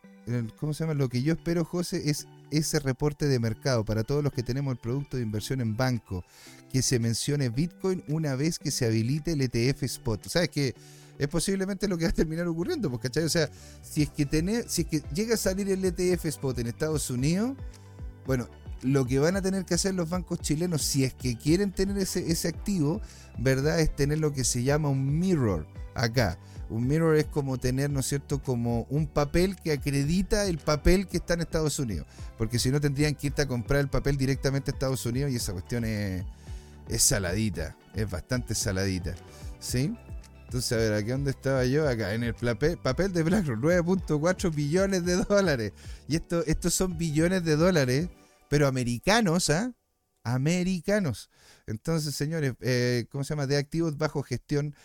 ¿cómo se llama? Lo que yo espero, José, es ese reporte de mercado para todos los que tenemos el producto de inversión en banco, que se mencione Bitcoin una vez que se habilite el ETF Spot. ¿Sabes que es posiblemente lo que va a terminar ocurriendo, pues, ¿cachai? O sea, si es que si es que llega a salir el ETF Spot en Estados Unidos, bueno, lo que van a tener que hacer los bancos chilenos, si es que quieren tener ese, ese activo, ¿verdad? Es tener lo que se llama un mirror acá. Un mirror es como tener, ¿no es cierto?, como un papel que acredita el papel que está en Estados Unidos. Porque si no tendrían que irte a comprar el papel directamente a Estados Unidos y esa cuestión es, saladita, es bastante saladita. ¿Sí? Entonces, a ver, ¿aquí dónde estaba yo? Acá, en el papel, papel de BlackRock, 9.4 billones de dólares. Y esto, estos son billones de dólares, pero americanos, ¿ah? Americanos. Entonces, señores, eh, ¿cómo se llama? De activos bajo gestión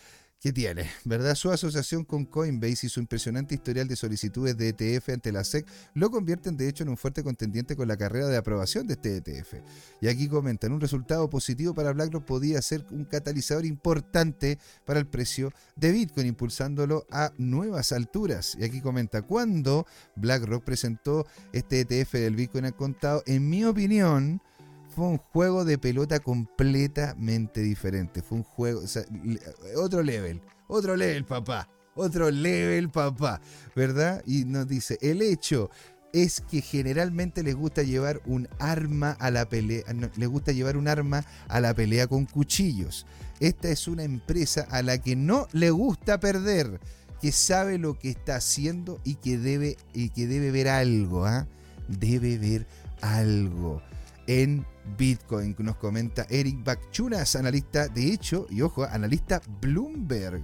¿Qué tiene, ¿verdad? Su asociación con Coinbase y su impresionante historial de solicitudes de ETF ante la SEC lo convierten de hecho en un fuerte contendiente con la carrera de aprobación de este ETF. Y aquí comentan, un resultado positivo para BlackRock podía ser un catalizador importante para el precio de Bitcoin, impulsándolo a nuevas alturas. Y aquí comenta, cuando BlackRock presentó este ETF del Bitcoin al contado, en mi opinión, fue un juego de pelota completamente diferente. Fue un juego, otro level, otro level, papá. Otro level, papá. ¿Verdad? Y nos dice, el hecho es que generalmente les gusta llevar un arma a la pelea, les gusta llevar un arma a la pelea con cuchillos. Esta es una empresa a la que no le gusta perder, que sabe lo que está haciendo y que debe, y que debe ver algo, ¿ah? Debe ver algo en Bitcoin, nos comenta Eric Bakchunas, analista, de hecho, y ojo, analista Bloomberg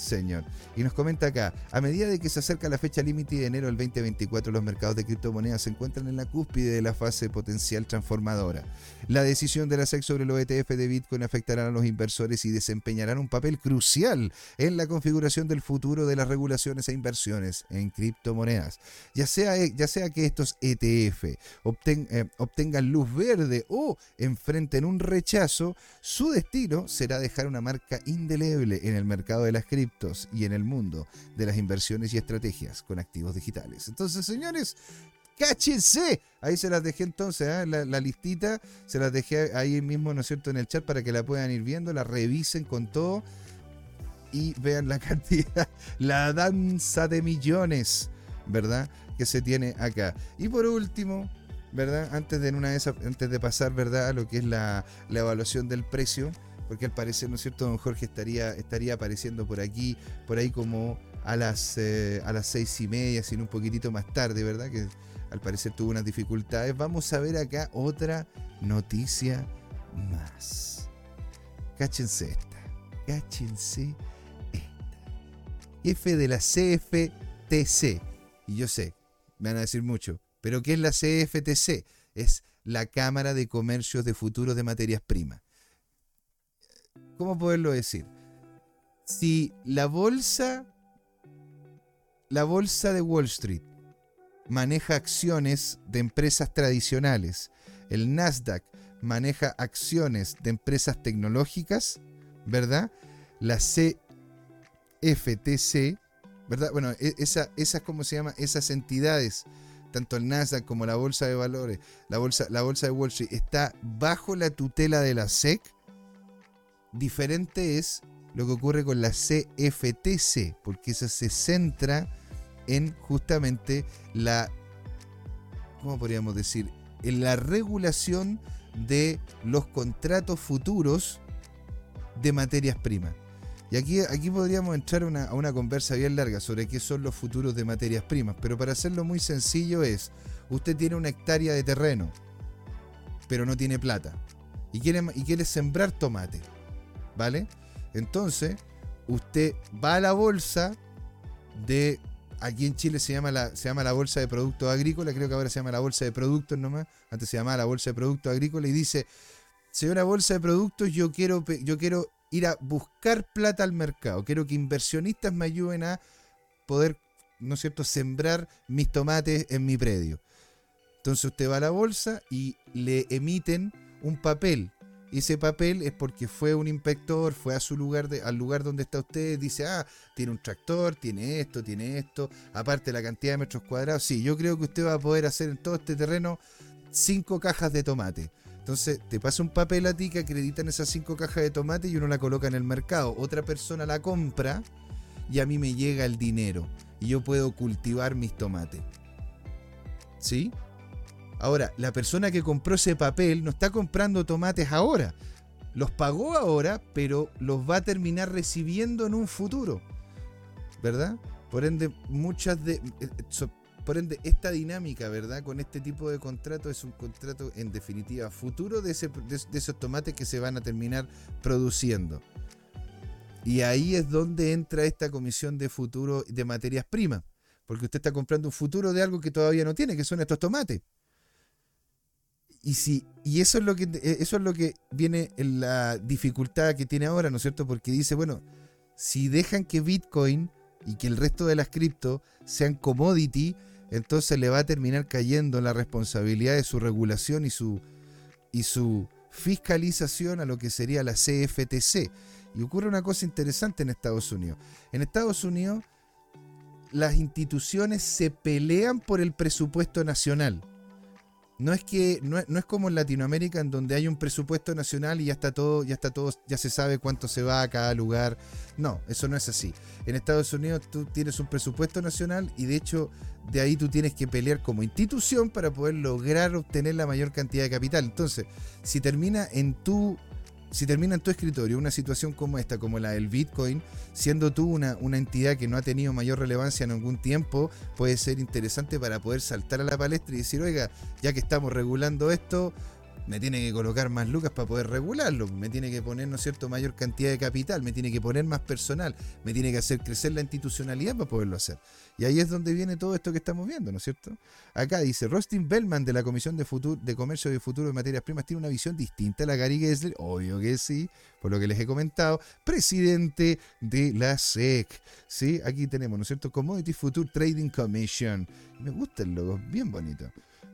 señor. Y nos comenta acá, a medida de que se acerca la fecha límite de enero del 2024, los mercados de criptomonedas se encuentran en la cúspide de la fase potencial transformadora. La decisión de la SEC sobre los ETF de Bitcoin afectará a los inversores y desempeñarán un papel crucial en la configuración del futuro de las regulaciones e inversiones en criptomonedas. Ya sea, ya sea que estos ETF eh, obtengan luz verde o enfrenten un rechazo, su destino será dejar una marca indeleble en el mercado de las criptomonedas y en el mundo de las inversiones y estrategias con activos digitales. Entonces, señores, cáchense. Ahí se las dejé entonces, ¿eh? la, listita, se las dejé ahí mismo, ¿no es cierto?, en el chat para que la puedan ir viendo, la revisen con todo y vean la cantidad, la danza de millones, ¿verdad?, que se tiene acá. Y por último, ¿verdad?, antes de, una de esas, antes de pasar, ¿verdad?, a lo que es la, la evaluación del precio, porque al parecer, ¿no es cierto?, don Jorge estaría, estaría apareciendo por aquí, por ahí como a las, eh, a las seis y media, sino un poquitito más tarde, ¿verdad? Que al parecer tuvo unas dificultades. Vamos a ver acá otra noticia más. Cáchense esta. Cáchense esta. Jefe de la CFTC. Y yo sé, me van a decir mucho, pero ¿qué es la CFTC? Es la Cámara de Comercios de Futuros de Materias Primas. ¿Cómo poderlo decir? Si la bolsa, la bolsa de Wall Street maneja acciones de empresas tradicionales, el Nasdaq maneja acciones de empresas tecnológicas, ¿verdad? La CFTC, ¿verdad? Bueno, e, esa, esas, ¿cómo se llama? Esas entidades, tanto el Nasdaq como la Bolsa de Valores, la Bolsa, la bolsa de Wall Street, está bajo la tutela de la SEC. Diferente es lo que ocurre con la CFTC, porque esa se centra en justamente la, ¿cómo podríamos decir? En la regulación de los contratos futuros de materias primas. Y aquí, aquí podríamos entrar a una conversa bien larga sobre qué son los futuros de materias primas, pero para hacerlo muy sencillo es, usted tiene una hectárea de terreno, pero no tiene plata, y quiere, y quiere sembrar tomate, ¿vale? Entonces, usted va a la bolsa de aquí en Chile se llama, la, se llama la Bolsa de Productos Agrícolas, creo que ahora se llama la Bolsa de Productos nomás, antes se llamaba la Bolsa de Productos Agrícolas, y dice, señora Bolsa de Productos, yo quiero, yo quiero ir a buscar plata al mercado, quiero que inversionistas me ayuden a poder, ¿no es cierto?, sembrar mis tomates en mi predio. Entonces usted va a la bolsa y le emiten un papel ese papel es porque fue un inspector, fue a su lugar, de, al lugar donde está usted, dice, ah, tiene un tractor, tiene esto, tiene esto, aparte la cantidad de metros cuadrados. Sí, yo creo que usted va a poder hacer en todo este terreno cinco cajas de tomate. Entonces te pasa un papel a ti que acreditan esas cinco cajas de tomate y uno la coloca en el mercado. Otra persona la compra y a mí me llega el dinero y yo puedo cultivar mis tomates. ¿Sí? Ahora, la persona que compró ese papel no está comprando tomates ahora. Los pagó ahora, pero los va a terminar recibiendo en un futuro. ¿Verdad? Por ende, muchas de. Eh, por ende, esta dinámica, ¿verdad? Con este tipo de contrato es un contrato, en definitiva, futuro de, de esos tomates que se van a terminar produciendo. Y ahí es donde entra esta comisión de futuro de materias primas. Porque usted está comprando un futuro de algo que todavía no tiene, que son estos tomates y si y eso es lo que eh, eso es lo que viene en la dificultad que tiene ahora, ¿no es cierto? Porque dice, bueno, si dejan que Bitcoin y que el resto de las cripto sean commodity, entonces le va a terminar cayendo la responsabilidad de su regulación y su y su fiscalización a lo que sería la CFTC. Y ocurre una cosa interesante en Estados Unidos. En Estados Unidos las instituciones se pelean por el presupuesto nacional no es que no es, como en Latinoamérica en donde hay un presupuesto nacional y ya está todo ya está todo ya se sabe cuánto se va a cada lugar. No eso no es así. En Estados Unidos tú tienes un presupuesto nacional y de hecho de ahí tú tienes que pelear como institución para poder lograr obtener la mayor cantidad de capital. Entonces si termina en tu si termina en tu escritorio una situación como esta, como la del Bitcoin, siendo tú una, entidad que no ha tenido mayor relevancia en algún tiempo, puede ser interesante para poder saltar a la palestra y decir, oiga, ya que estamos regulando esto, me tiene que colocar más lucas para poder regularlo, me tiene que poner, ¿no cierto?, mayor cantidad de capital, me tiene que poner más personal, me tiene que hacer crecer la institucionalidad para poderlo hacer. Y ahí es donde viene todo esto que estamos viendo, ¿no es cierto? Acá dice, Rostin Bellman de la Comisión de, Futuro, de Comercio de Futuro de Materias Primas tiene una visión distinta a la Gary Gessler, obvio que sí, por lo que les he comentado, presidente de la SEC. ¿sí? Aquí tenemos, ¿no es cierto?, Commodity Future Trading Commission. Me gusta el logo, bien bonito.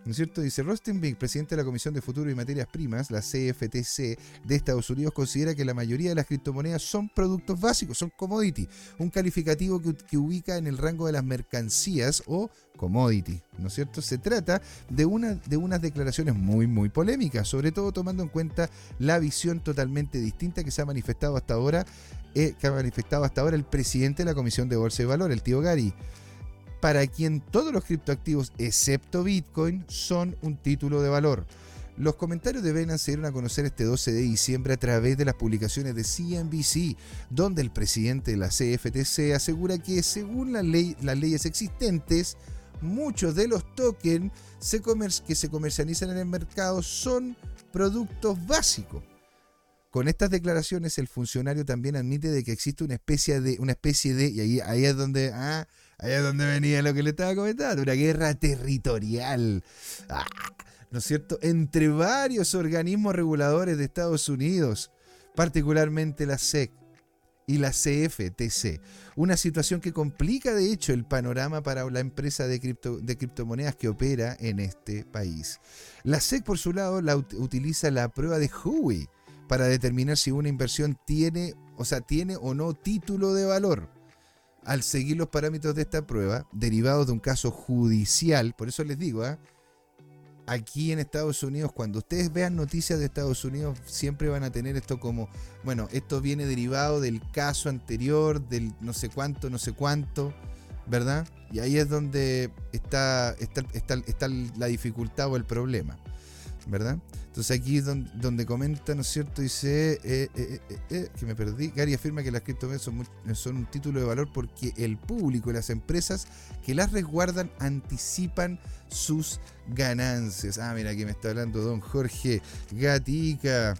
¿No es cierto? Dice Rostenbeek, presidente de la Comisión de Futuro y Materias Primas, la CFTC de Estados Unidos, considera que la mayoría de las criptomonedas son productos básicos, son commodity, un calificativo que, ubica en el rango de las mercancías o commodity, ¿no es cierto? Se trata de, una, de unas declaraciones muy, muy polémicas, sobre todo tomando en cuenta la visión totalmente distinta que se ha manifestado hasta ahora, eh, que ha manifestado hasta ahora el presidente de la Comisión de Bolsa y Valor, el tío Gary para quien todos los criptoactivos, excepto Bitcoin, son un título de valor. Los comentarios de Binance se dieron a conocer este 12 de diciembre a través de las publicaciones de CNBC, donde el presidente de la CFTC asegura que según las leyes existentes, muchos de los tokens que se comercializan en el mercado son productos básicos. Con estas declaraciones, el funcionario también admite de que existe una especie de, una especie de, y ahí, ahí es donde, ah, ahí es donde venía lo que le estaba comentando, una guerra territorial. Ah, ¿no es cierto?, entre varios organismos reguladores de Estados Unidos, particularmente la SEC y la CFTC. Una situación que complica de hecho el panorama para la empresa de, cripto, de criptomonedas que opera en este país. La SEC por su lado la utiliza la prueba de Huey para determinar si una inversión tiene, o sea, tiene o no título de valor. Al seguir los parámetros de esta prueba, derivados de un caso judicial, por eso les digo, ¿ah? aquí en Estados Unidos, cuando ustedes vean noticias de Estados Unidos, siempre van a tener esto como, bueno, esto viene derivado del caso anterior, del no sé cuánto, no sé cuánto, ¿verdad? Y ahí es donde está, está, está, está la dificultad o el problema, ¿verdad? Entonces aquí es donde, comenta, ¿no es cierto? Dice eh, eh, eh, que me perdí. Gary afirma que las criptomonedas son, un título de valor porque el público y las empresas que las resguardan anticipan sus ganancias. Ah, mira, aquí me está hablando don Jorge Gatica.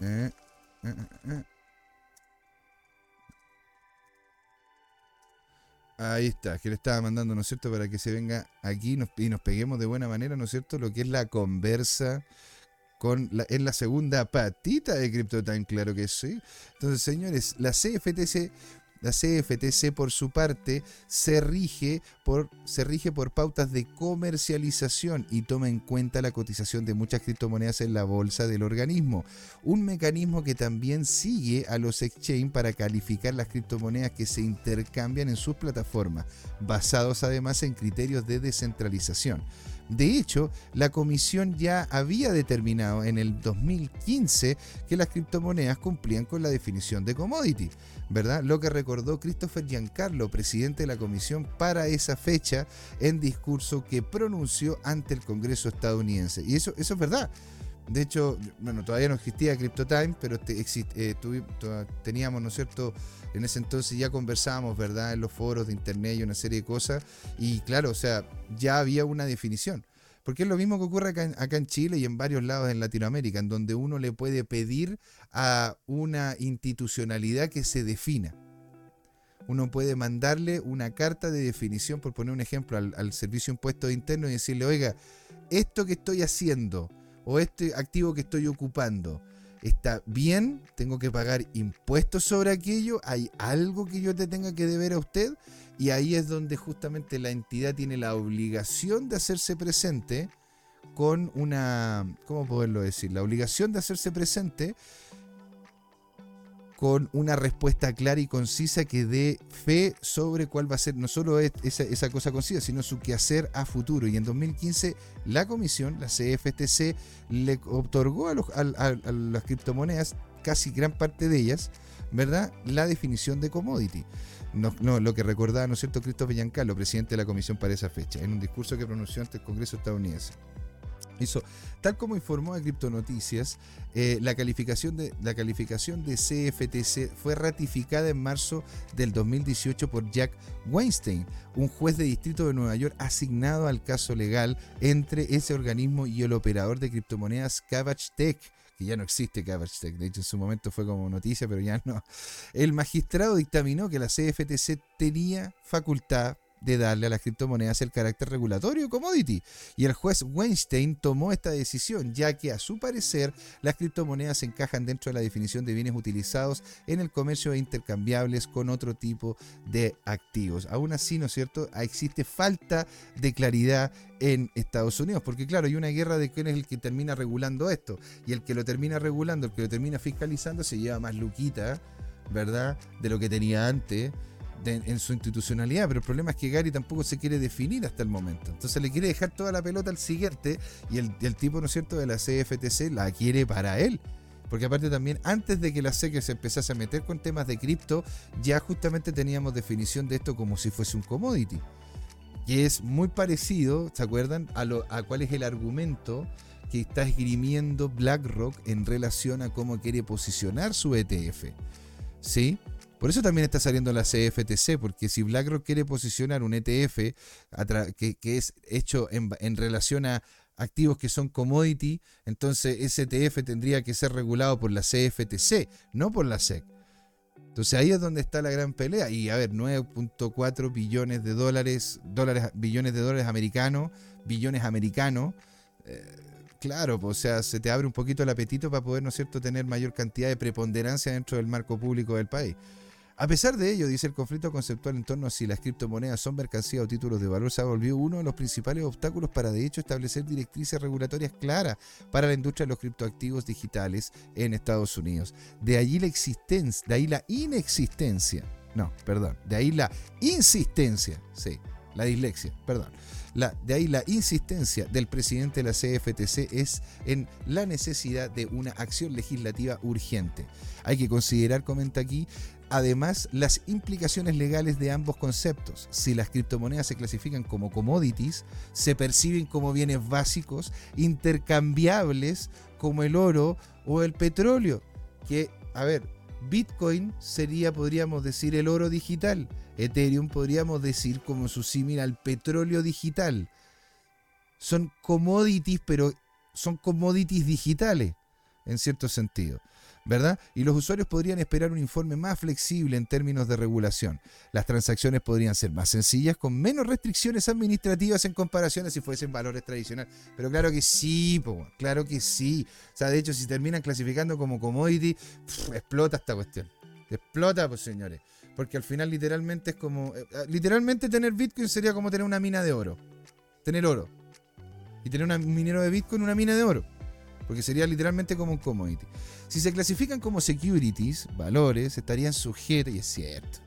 eh, Ahí está, que le estaba mandando, ¿no es cierto?, para que se venga aquí y nos peguemos de buena manera, ¿no es cierto?, lo que es la conversa con la, en la segunda patita de CryptoTime, claro que sí. Entonces, señores, la CFTC la CFTC, por su parte, se rige por, se rige por pautas de comercialización y toma en cuenta la cotización de muchas criptomonedas en la bolsa del organismo. Un mecanismo que también sigue a los exchange para calificar las criptomonedas que se intercambian en sus plataformas, basados además en criterios de descentralización. De hecho, la comisión ya había determinado en el 2015 que las criptomonedas cumplían con la definición de commodity. ¿verdad? Lo que recordó Christopher Giancarlo, presidente de la comisión para esa fecha, en discurso que pronunció ante el Congreso estadounidense. Y eso, eso es verdad. De hecho, bueno, todavía no existía CryptoTime, pero eh, teníamos, ¿no es cierto? En ese entonces ya conversábamos, ¿verdad? En los foros de internet y una serie de cosas. Y claro, o sea, ya había una definición. Porque es lo mismo que ocurre acá en, Chile y en varios lados en Latinoamérica, en donde uno le puede pedir a una institucionalidad que se defina. Uno puede mandarle una carta de definición, por poner un ejemplo, al, Servicio Impuesto Interno y decirle, oiga, esto que estoy haciendo o este activo que estoy ocupando, ¿está bien? ¿Tengo que pagar impuestos sobre aquello? ¿Hay algo que yo te tenga que deber a usted? Y ahí es donde justamente la entidad tiene la obligación de hacerse presente con una, ¿cómo poderlo decir? La obligación de hacerse presente con una respuesta clara y concisa que dé fe sobre cuál va a ser no solo esa, esa cosa concisa, sino su quehacer a futuro. Y en 2015 la comisión, la CFTC, le otorgó a, a las criptomonedas, casi gran parte de ellas, ¿verdad? La definición de commodity. No, lo que recordaba, ¿no es cierto?, Christopher Giancarlo, presidente de la comisión para esa fecha, en un discurso que pronunció ante el Congreso estadounidense. Tal como informó a Criptonoticias, eh, la, calificación de, la calificación de CFTC fue ratificada en marzo del 2018 por Jack Weinstein, un juez de distrito de Nueva York asignado al caso legal entre ese organismo y el operador de criptomonedas Cabbage Tech, que ya no existe Tech, de hecho en su momento fue como noticia, pero ya no. El magistrado dictaminó que la CFTC tenía facultad de darle a las criptomonedas el carácter regulatorio commodity. Y el juez Weinstein tomó esta decisión, ya que a su parecer las criptomonedas encajan dentro de la definición de bienes utilizados en el comercio e intercambiables con otro tipo de activos. Aún así, ¿no es cierto? Existe falta de claridad en Estados Unidos, porque claro, hay una guerra de quién es el que termina regulando esto, y el que lo termina regulando, el que lo termina fiscalizando, se lleva más luquita, ¿verdad? De lo que tenía antes en su institucionalidad, pero el problema es que Gary tampoco se quiere definir hasta el momento. Entonces le quiere dejar toda la pelota al siguiente y el, tipo, ¿no es cierto?, de la CFTC la quiere para él. Porque aparte también, antes de que la SEC se empezase a meter con temas de cripto, ya justamente teníamos definición de esto como si fuese un commodity. que es muy parecido, ¿se acuerdan? A, lo, a cuál es el argumento que está esgrimiendo BlackRock en relación a cómo quiere posicionar su ETF. ¿Sí? Por eso también está saliendo la CFTC, porque si BlackRock quiere posicionar un ETF que, es hecho en, relación a activos que son commodity, entonces ese ETF tendría que ser regulado por la CFTC, no por la SEC. Entonces ahí es donde está la gran pelea. Y a ver, 9.4 billones de dólares, dólares, billones de dólares americanos, billones americanos. Eh, claro, o sea, se te abre un poquito el apetito para poder, ¿no es cierto?, tener mayor cantidad de preponderancia dentro del marco público del país. A pesar de ello, dice el conflicto conceptual en torno a si las criptomonedas son mercancía o títulos de valor, se ha uno de los principales obstáculos para de hecho establecer directrices regulatorias claras para la industria de los criptoactivos digitales en Estados Unidos. De allí la existencia, de ahí la inexistencia, no, perdón, de ahí la insistencia, sí, la dislexia, perdón. De ahí la insistencia del presidente de la CFTC es en la necesidad de una acción legislativa urgente. Hay que considerar, comenta aquí, además las implicaciones legales de ambos conceptos. Si las criptomonedas se clasifican como commodities, se perciben como bienes básicos, intercambiables como el oro o el petróleo. Que, a ver, Bitcoin sería, podríamos decir, el oro digital. Ethereum podríamos decir como su símil al petróleo digital. Son commodities, pero son commodities digitales, en cierto sentido. ¿Verdad? Y los usuarios podrían esperar un informe más flexible en términos de regulación. Las transacciones podrían ser más sencillas, con menos restricciones administrativas en comparación a si fuesen valores tradicionales. Pero claro que sí, claro que sí. O sea, de hecho, si terminan clasificando como commodity, explota esta cuestión. Explota, pues señores. Porque al final literalmente es como... Eh, eh, literalmente tener Bitcoin sería como tener una mina de oro. Tener oro. Y tener un minero de Bitcoin una mina de oro porque sería literalmente como un commodity. Si se clasifican como securities, valores, estarían sujetos, y es cierto,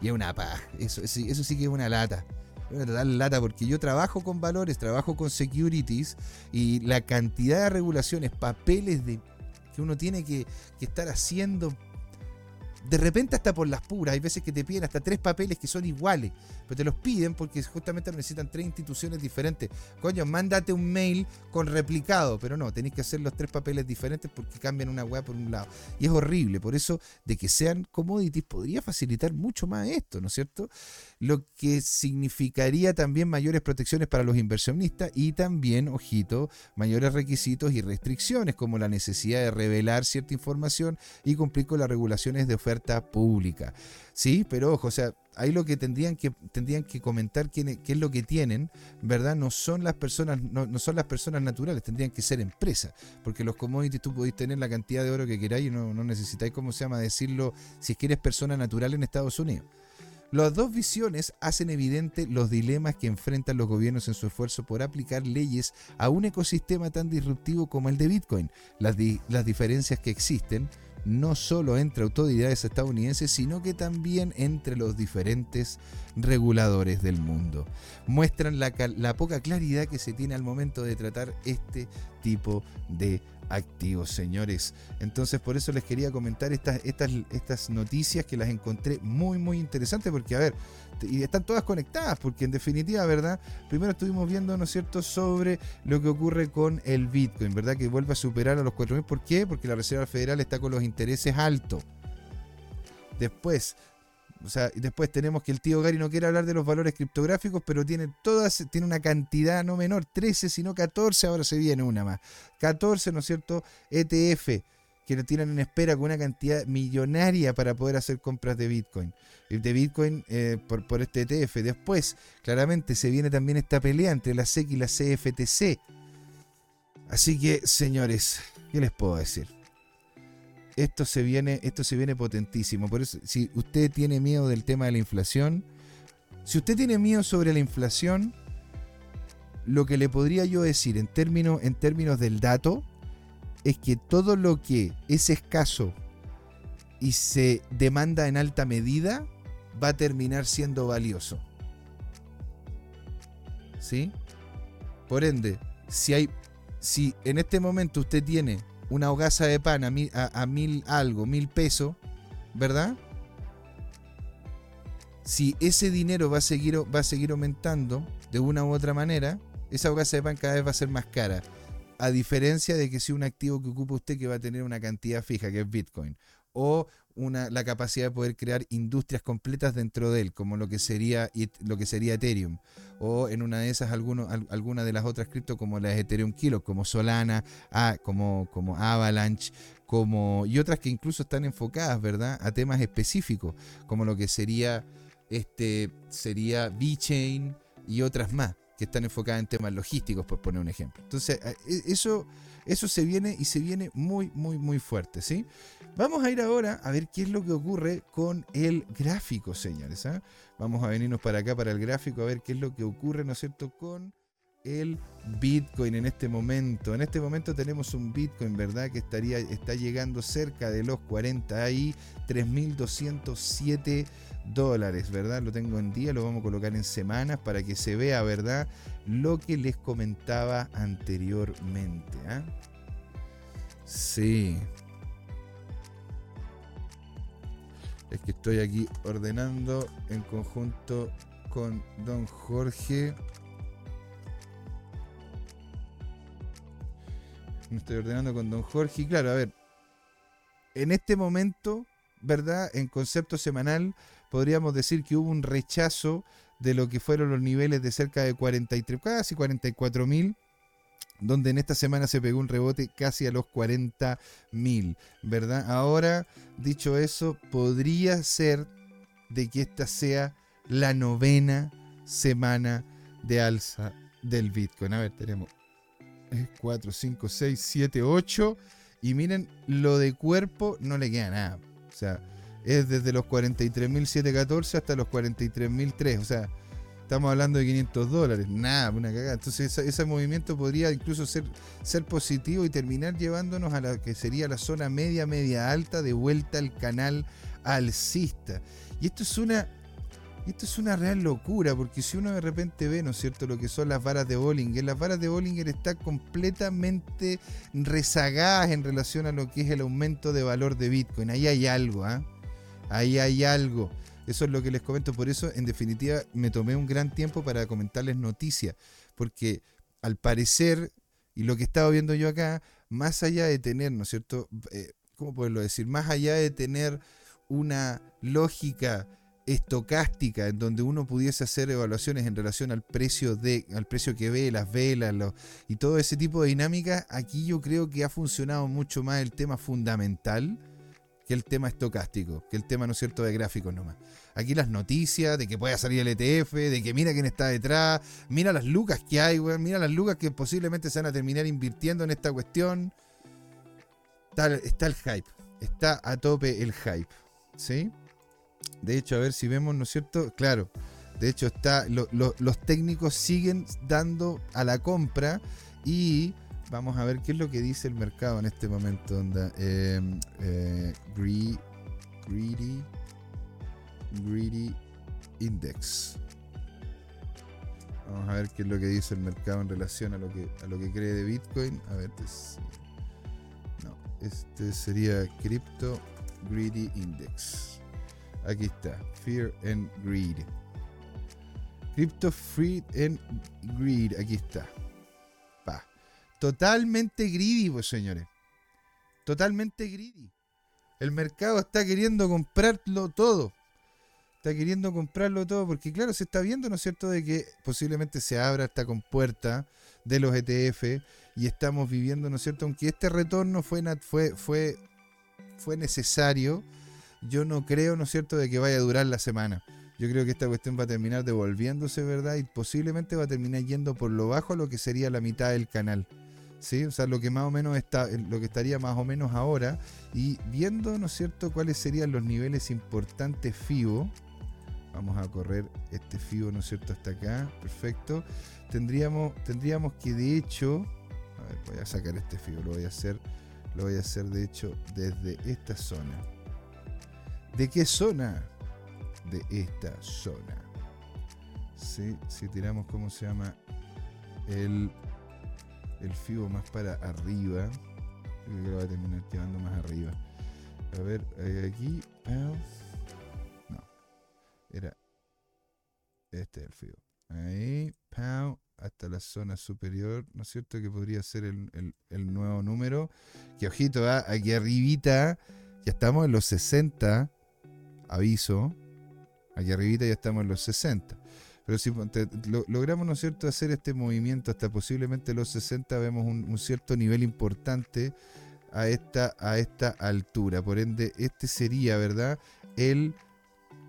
y es una paja, eso, eso sí que es una lata. Una total lata porque yo trabajo con valores, trabajo con securities y la cantidad de regulaciones, papeles de, que uno tiene que estar haciendo de repente hasta por las puras, hay veces que te piden hasta tres papeles que son iguales, pero te los piden porque justamente necesitan tres instituciones diferentes. Coño, mándate un mail con replicado, pero no, tenéis que hacer los tres papeles diferentes porque cambian una web por un lado. Y es horrible, por eso de que sean commodities podría facilitar mucho más esto, ¿no es cierto? Lo que significaría también mayores protecciones para los inversionistas y también, ojito, mayores requisitos y restricciones como la necesidad de revelar cierta información y cumplir con las regulaciones de oferta pública. Sí, pero ojo, o sea, ahí lo que tendrían que, tendrían que comentar qué, es lo que tienen, ¿verdad? No son las personas, no, son las personas naturales, tendrían que ser empresas, porque los commodities tú podéis tener la cantidad de oro que queráis y no, no necesitáis, ¿cómo se llama?, decirlo si es que eres persona natural en Estados Unidos. Las dos visiones hacen evidente los dilemas que enfrentan los gobiernos en su esfuerzo por aplicar leyes a un ecosistema tan disruptivo como el de Bitcoin, las, diferencias que existen, no solo entre autoridades estadounidenses, sino que también entre los diferentes reguladores del mundo. Muestran la, poca claridad que se tiene al momento de tratar este tipo de activos, señores. Entonces, por eso les quería comentar estas, estas, estas noticias que las encontré muy, muy interesantes, porque, a ver, y están todas conectadas, porque en definitiva, ¿verdad? Primero estuvimos viendo, ¿no es cierto?, sobre lo que ocurre con el Bitcoin, ¿verdad? Que vuelve a superar a los 4.000. ¿Por qué? Porque la Reserva Federal está con los intereses altos. Después, o sea, después tenemos que el tío Gary no quiere hablar de los valores criptográficos, pero tiene todas, tiene una cantidad no menor, 13, sino 14, ahora se viene una más. 14, ¿no es cierto? ETF que lo tienen en espera con una cantidad millonaria para poder hacer compras de Bitcoin. De Bitcoin eh, por, por, este ETF. Después, claramente, se viene también esta pelea entre la SEC y la CFTC. Así que, señores, ¿qué les puedo decir? Esto se viene, esto se viene potentísimo. Por eso, si usted tiene miedo del tema de la inflación, si usted tiene miedo sobre la inflación, lo que le podría yo decir en términos, en términos del dato, es que todo lo que es escaso y se demanda en alta medida va a terminar siendo valioso. ¿Sí? Por ende, si hay si en este momento usted tiene una hogaza de pan a mil, a, mil algo, mil pesos, ¿verdad? si ese dinero va a seguir, va a seguir aumentando de una u otra manera, esa casa de pan cada vez va a ser más cara. A diferencia de que si un activo que ocupa usted que va a tener una cantidad fija, que es Bitcoin, o una, la capacidad de poder crear industrias completas dentro de él, como lo que sería, lo que sería Ethereum, o en una de esas alguno, alguna de las otras cripto como las Ethereum Kilo, como Solana, como, como Avalanche, como, y otras que incluso están enfocadas, ¿verdad?, a temas específicos, como lo que sería, este, sería VeChain y otras más que están enfocadas en temas logísticos, por poner un ejemplo. Entonces, e, eso, eso se viene y se viene muy, muy, muy fuerte, ¿sí? Vamos a ir ahora a ver qué es lo que ocurre con el gráfico, señores. ¿ah? Vamos a venirnos para acá, para el gráfico, a ver qué es lo que ocurre, ¿no es cierto?, con el Bitcoin en este momento. En este momento tenemos un Bitcoin, ¿verdad? Que estaría, está llegando cerca de los 40 y 3.207 dólares, ¿verdad? Lo tengo en día, lo vamos a colocar en semanas para que se vea, ¿verdad? Lo que les comentaba anteriormente. ¿ah? Sí, es que estoy aquí ordenando en conjunto con don Jorge. Me estoy ordenando con don Jorge. Y claro, a ver, en este momento, ¿verdad? En concepto semanal, podríamos decir que hubo un rechazo de lo que fueron los niveles de cerca de 43, casi 44 mil donde en esta semana se pegó un rebote casi a los 40 mil, ¿verdad? Ahora, dicho eso, podría ser de que esta sea la novena semana de alza del Bitcoin. A ver, tenemos 4, 5, 6, 7, 8. Y miren, lo de cuerpo no le queda nada. O sea, es desde los 43.714 hasta los 43.003. O sea, Estamos hablando de 500 dólares, nada, una cagada. Entonces ese, movimiento podría incluso ser, ser positivo y terminar llevándonos a la que sería la zona media, media alta, de vuelta al canal alcista. Y esto es una, esto es una real locura, porque si uno de repente ve, ¿no es cierto?, lo que son las varas de Bollinger, las varas de Bollinger están completamente rezagadas en relación a lo que es el aumento de valor de Bitcoin. Ahí hay algo, ¿ah? Ahí hay algo. Eso es lo que les comento. Por eso, en definitiva, me tomé un gran tiempo para comentarles noticias. Porque al parecer, y lo que estaba viendo yo acá, más allá de tener, ¿no es cierto? Eh, ¿Cómo poderlo decir? Más allá de tener una lógica estocástica en donde uno pudiese hacer evaluaciones en relación al precio de al precio que ve las velas y todo ese tipo de dinámica aquí yo creo que ha funcionado mucho más el tema fundamental que el tema estocástico, que el tema, ¿no es cierto?, de gráficos nomás. Aquí las noticias de que pueda salir el ETF, de que mira quién está detrás, mira las lucas que hay, weón, mira las lucas que posiblemente se van a terminar invirtiendo en esta cuestión. Está, el hype, está a tope el hype, ¿sí? De hecho, a ver si vemos, ¿no es cierto? Claro, de hecho, está, los técnicos siguen dando a la compra y vamos a ver qué es lo que dice el mercado en este momento. Onda. Em, eh, greedy, greedy Index. Vamos a ver qué es lo que dice el mercado en relación a lo que, a lo que cree de Bitcoin. A ver, pues, no, este sería Crypto Greedy Index. Aquí está, Fear and Greed. Crypto Free and Greed, aquí está. Totalmente greedy, pues señores. Totalmente greedy. El mercado está queriendo comprarlo todo. Está queriendo comprarlo todo porque claro, se está viendo, ¿no es cierto?, de que posiblemente se abra esta compuerta de los ETF y estamos viviendo, ¿no es cierto?, aunque este retorno fue, fue, fue, fue necesario, yo no creo, ¿no es cierto?, de que vaya a durar la semana. Yo creo que esta cuestión va a terminar devolviéndose, ¿verdad? Y posiblemente va a terminar yendo por lo bajo lo que sería la mitad del canal. ¿sí? O sea, lo que más o menos está, lo que estaría más o menos ahora, y viendo, ¿no es cierto?, cuáles serían los niveles importantes FIBO. Vamos a correr este FIBO, ¿no es cierto?, hasta acá. Perfecto. Tendríamos, tendríamos que de hecho. A ver, voy a sacar este FIBO, lo voy a hacer. Lo voy a hacer de hecho desde esta zona. ¿De qué zona? De esta zona. Si tiramos, ¿cómo se llama? El, el FIBO más para arriba. Creo que lo va a terminar llevando más arriba. A ver, eh, aquí. Eh, no. Era. Este es el FIBO. Ahí, pow, hasta la zona superior, ¿no es cierto? Que podría ser el, el, nuevo número. Que ojito, ¿eh? aquí arribita, ya estamos en los 60 aviso. Aquí arribita ya estamos en los 60. Pero si logramos, ¿no es cierto?, hacer este movimiento hasta posiblemente los 60, vemos un, cierto nivel importante a esta, a esta altura. Por ende, este sería, ¿verdad?, el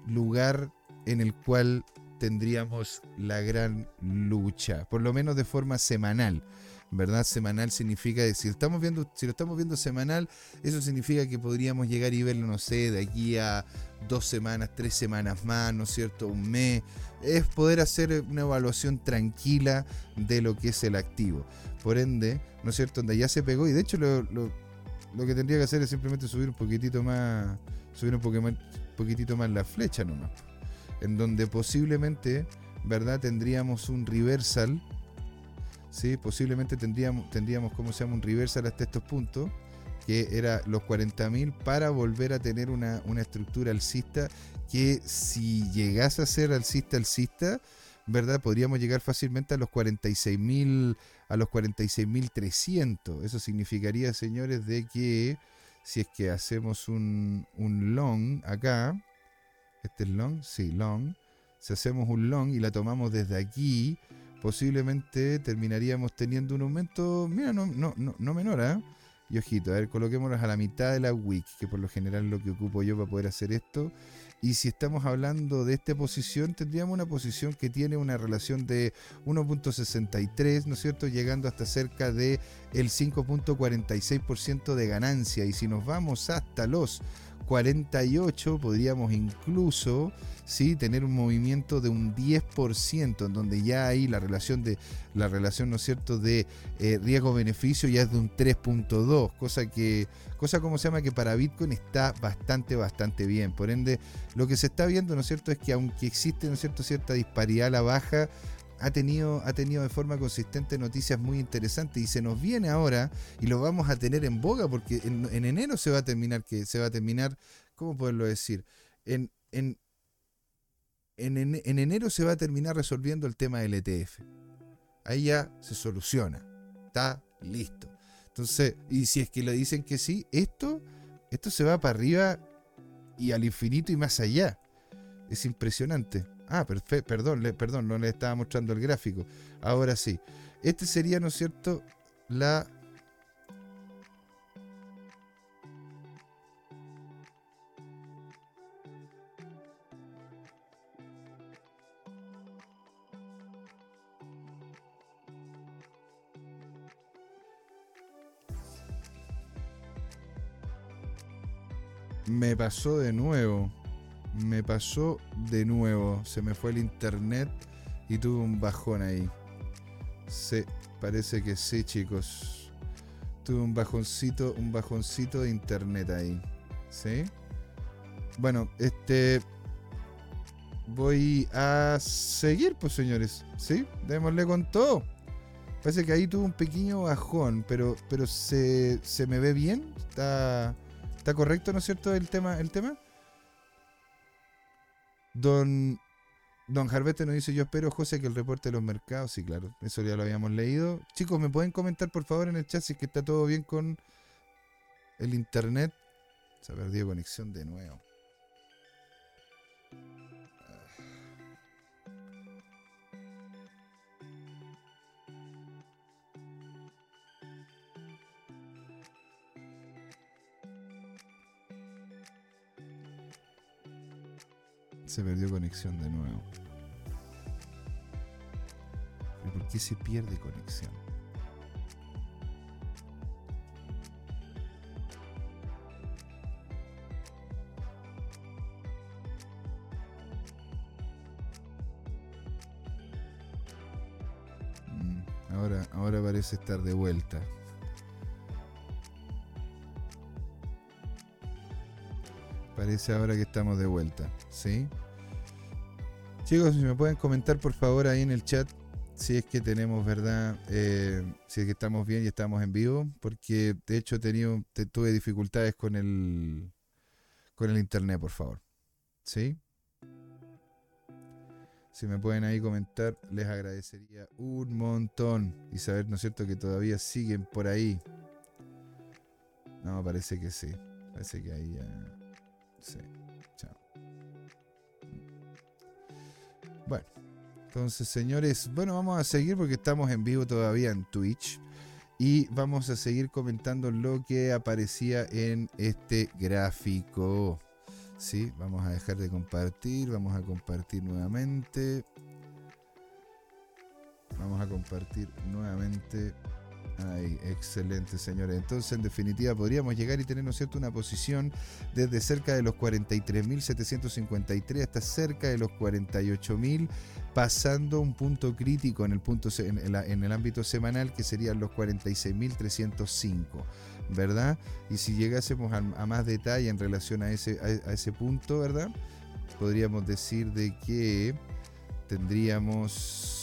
lugar en el cual tendríamos la gran lucha, por lo menos de forma semanal. ¿Verdad? Semanal significa, si lo estamos viendo, si lo estamos viendo semanal, eso significa que podríamos llegar y verlo, no sé, de aquí a dos semanas, tres semanas más, ¿no es cierto? Un mes. Es poder hacer una evaluación tranquila de lo que es el activo. Por ende, ¿no es cierto? Donde ya se pegó y de hecho lo, que tendría que hacer es simplemente subir un poquitito más, subir un poquitito más la flecha nomás en donde posiblemente, ¿verdad? Tendríamos un reversal, ¿sí? Posiblemente tendríamos, tendríamos, ¿cómo se llama? Un reversal hasta estos puntos, que era los 40.000 para volver a tener una, estructura alcista que si llegase a ser alcista alcista, ¿verdad? Podríamos llegar fácilmente a los 46.000 a los 46.300. Eso significaría, señores, de que si es que hacemos un, un long acá, este es long, sí, long. Si hacemos un long y la tomamos desde aquí, posiblemente terminaríamos teniendo un aumento, mira, no, no, no, menor, ¿eh? Y ojito, a ver, coloquémonos a la mitad de la wick, que por lo general es lo que ocupo yo para poder hacer esto. Y si estamos hablando de esta posición, tendríamos una posición que tiene una relación de 1.63, ¿no es cierto? Llegando hasta cerca de el 5.46% de ganancia. Y si nos vamos hasta los 48 podríamos incluso ¿sí? tener un movimiento de un 10%, en donde ya ahí la relación de la relación, ¿no cierto?, de eh, riesgo-beneficio ya es de un 3.2, cosa que, cosa como se llama que para Bitcoin está bastante, bastante bien. Por ende, lo que se está viendo, ¿no es cierto?, es que aunque existe, ¿no cierto?, cierta disparidad a la baja, ha tenido, ha tenido de forma consistente noticias muy interesantes y se nos viene ahora y lo vamos a tener en boga porque en, enero se va a terminar, que se va a terminar, ¿cómo poderlo decir? En, en, en, enero se va a terminar resolviendo el tema del ETF. Ahí ya se soluciona. Está listo. Entonces, y si es que le dicen que sí, esto, esto se va para arriba y al infinito y más allá. Es impresionante. Ah, perfecto, perdón, perdón, no le estaba mostrando el gráfico. Ahora sí. Este sería, ¿no es cierto? La Me pasó de nuevo me pasó de nuevo. Se me fue el internet y tuve un bajón ahí. Sí, parece que sí, chicos. Tuve un bajoncito, un bajoncito de internet ahí. ¿Sí? Bueno, este. Voy a seguir, pues señores. ¿Sí? Démosle con todo. Parece que ahí tuve un pequeño bajón, pero, pero se, se me ve bien. Está, está correcto, ¿no es cierto? El tema, el tema. Don, don Jarbete nos dice, yo espero, José, que el reporte de los mercados, sí, claro, eso ya lo habíamos leído. Chicos, ¿me pueden comentar por favor en el chat si es que está todo bien con el internet? Se ha perdido conexión de nuevo. Se perdió conexión de nuevo. por qué se pierde conexión? Mm, ahora, ahora parece estar de vuelta. Parece ahora que estamos de vuelta, ¿sí? Chicos, si me pueden comentar por favor ahí en el chat si es que tenemos, ¿verdad? Eh, si es que estamos bien y estamos en vivo, porque de hecho he tenido, tuve dificultades con el, con el internet, por favor. ¿Sí? Si me pueden ahí comentar, les agradecería un montón. Y saber, ¿no es cierto?, que todavía siguen por ahí. No, parece que sí. Parece que ahí ya. Bueno. Entonces, señores, bueno, vamos a seguir porque estamos en vivo todavía en Twitch. Y vamos a seguir comentando lo que aparecía en este gráfico. Sí, vamos a dejar de compartir, vamos a compartir nuevamente. Vamos a compartir nuevamente. Ay, excelente, señores. Entonces, en definitiva, podríamos llegar y tener, ¿no es cierto?, una posición desde cerca de los 43.753 hasta cerca de los 48.000, pasando un punto crítico en el, punto, en, el ámbito semanal, que serían los 46.305. ¿verdad? Y si llegásemos a, más detalle en relación a ese, a, ese punto, ¿verdad? Podríamos decir de que tendríamos,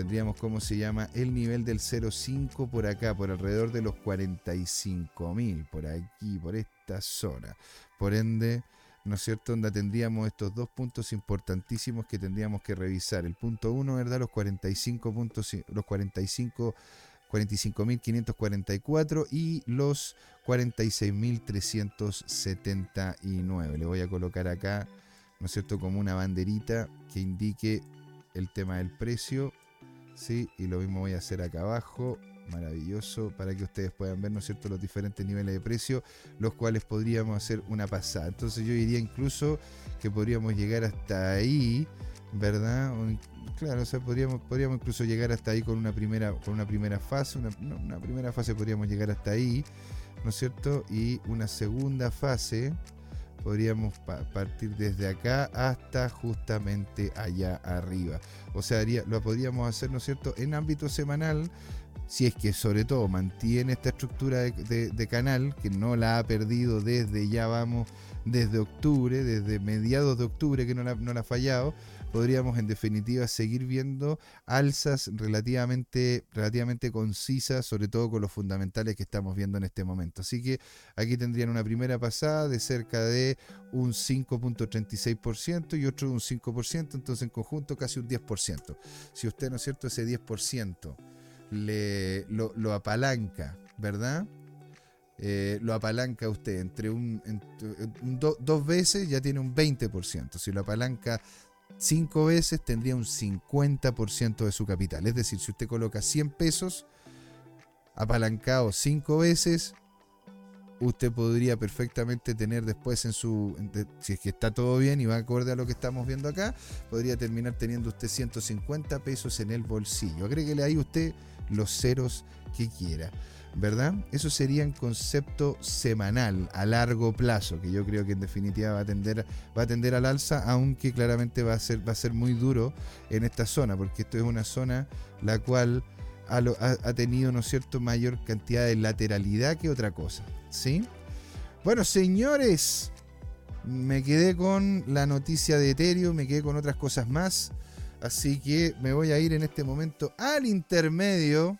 tendríamos, ¿cómo se llama? El nivel del 0,5 por acá, por alrededor de los 45.000, por aquí, por esta zona. Por ende, ¿no es cierto? Donde tendríamos estos dos puntos importantísimos que tendríamos que revisar. El punto 1, ¿verdad? Los 45 puntos, los 45 45.544 y los 46.379. Le voy a colocar acá, ¿no es cierto?, como una banderita que indique el tema del precio. ¿Sí? Y lo mismo voy a hacer acá abajo. Maravilloso, para que ustedes puedan ver, ¿no es cierto?, los diferentes niveles de precio, los cuales podríamos hacer una pasada. Entonces yo diría incluso que podríamos llegar hasta ahí, ¿verdad? Claro, o sea, podríamos, podríamos incluso llegar hasta ahí con una primera, con una primera fase, una, primera fase podríamos llegar hasta ahí, ¿no es cierto? Y una segunda fase podríamos partir desde acá hasta justamente allá arriba. O sea, lo podríamos hacer, ¿no es cierto?, en ámbito semanal, si es que sobre todo mantiene esta estructura de, canal, que no la ha perdido desde ya vamos, desde octubre, desde mediados de octubre que no no la ha fallado, podríamos en definitiva seguir viendo alzas relativamente, relativamente concisas, sobre todo con los fundamentales que estamos viendo en este momento. Así que aquí tendrían una primera pasada de cerca de un 5.36% y otro de un 5%, entonces en conjunto casi un 10%. Si usted, ¿no es cierto?, ese 10% le, lo, apalanca, ¿verdad? Eh, lo apalanca usted entre un, dos veces ya tiene un 20%. Si lo apalanca cinco veces tendría un 50% de su capital. Es decir, si usted coloca 100 pesos apalancado cinco veces, usted podría perfectamente tener después en su, si es que está todo bien y va acorde a lo que estamos viendo acá, podría terminar teniendo usted 150 pesos en el bolsillo. Agréguele ahí usted los ceros que quiera. ¿Verdad? Eso sería en concepto semanal, a largo plazo, que yo creo que en definitiva va a tender, va a tender al alza, aunque claramente va a, ser, va a ser muy duro en esta zona, porque esto es una zona la cual ha, tenido, ¿no cierto?, mayor cantidad de lateralidad que otra cosa, ¿sí? Bueno, señores, me quedé con la noticia de Ethereum, me quedé con otras cosas más, así que me voy a ir en este momento al intermedio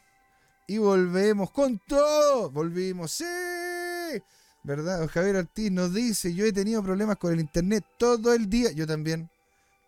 y volvemos con todo. Volvimos, sí. ¿Verdad? Javier Ortiz nos dice, yo he tenido problemas con el internet todo el día. Yo también.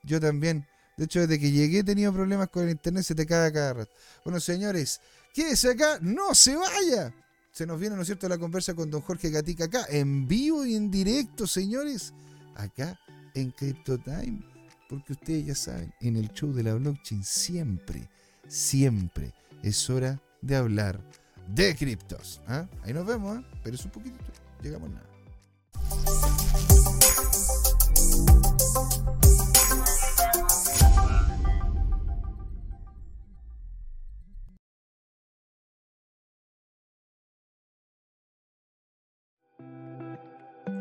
Yo también. De hecho, desde que llegué he tenido problemas con el internet, se te cae cada rato. Bueno, señores, quédese acá, no se vaya. Se nos viene, ¿no es cierto?, la conversa con don Jorge Gatica acá, en vivo y en directo, señores. Acá en CryptoTime. Porque ustedes ya saben, en el show de la blockchain siempre, siempre es hora de hablar de criptos. ¿ah? Ahí nos vemos, ¿eh? pero es un poquitito. Llegamos nada.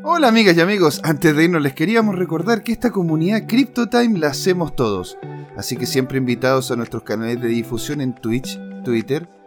Hola amigas y amigos, antes de irnos les queríamos recordar que esta comunidad CryptoTime la hacemos todos, así que siempre invitados a nuestros canales de difusión en Twitch, Twitter,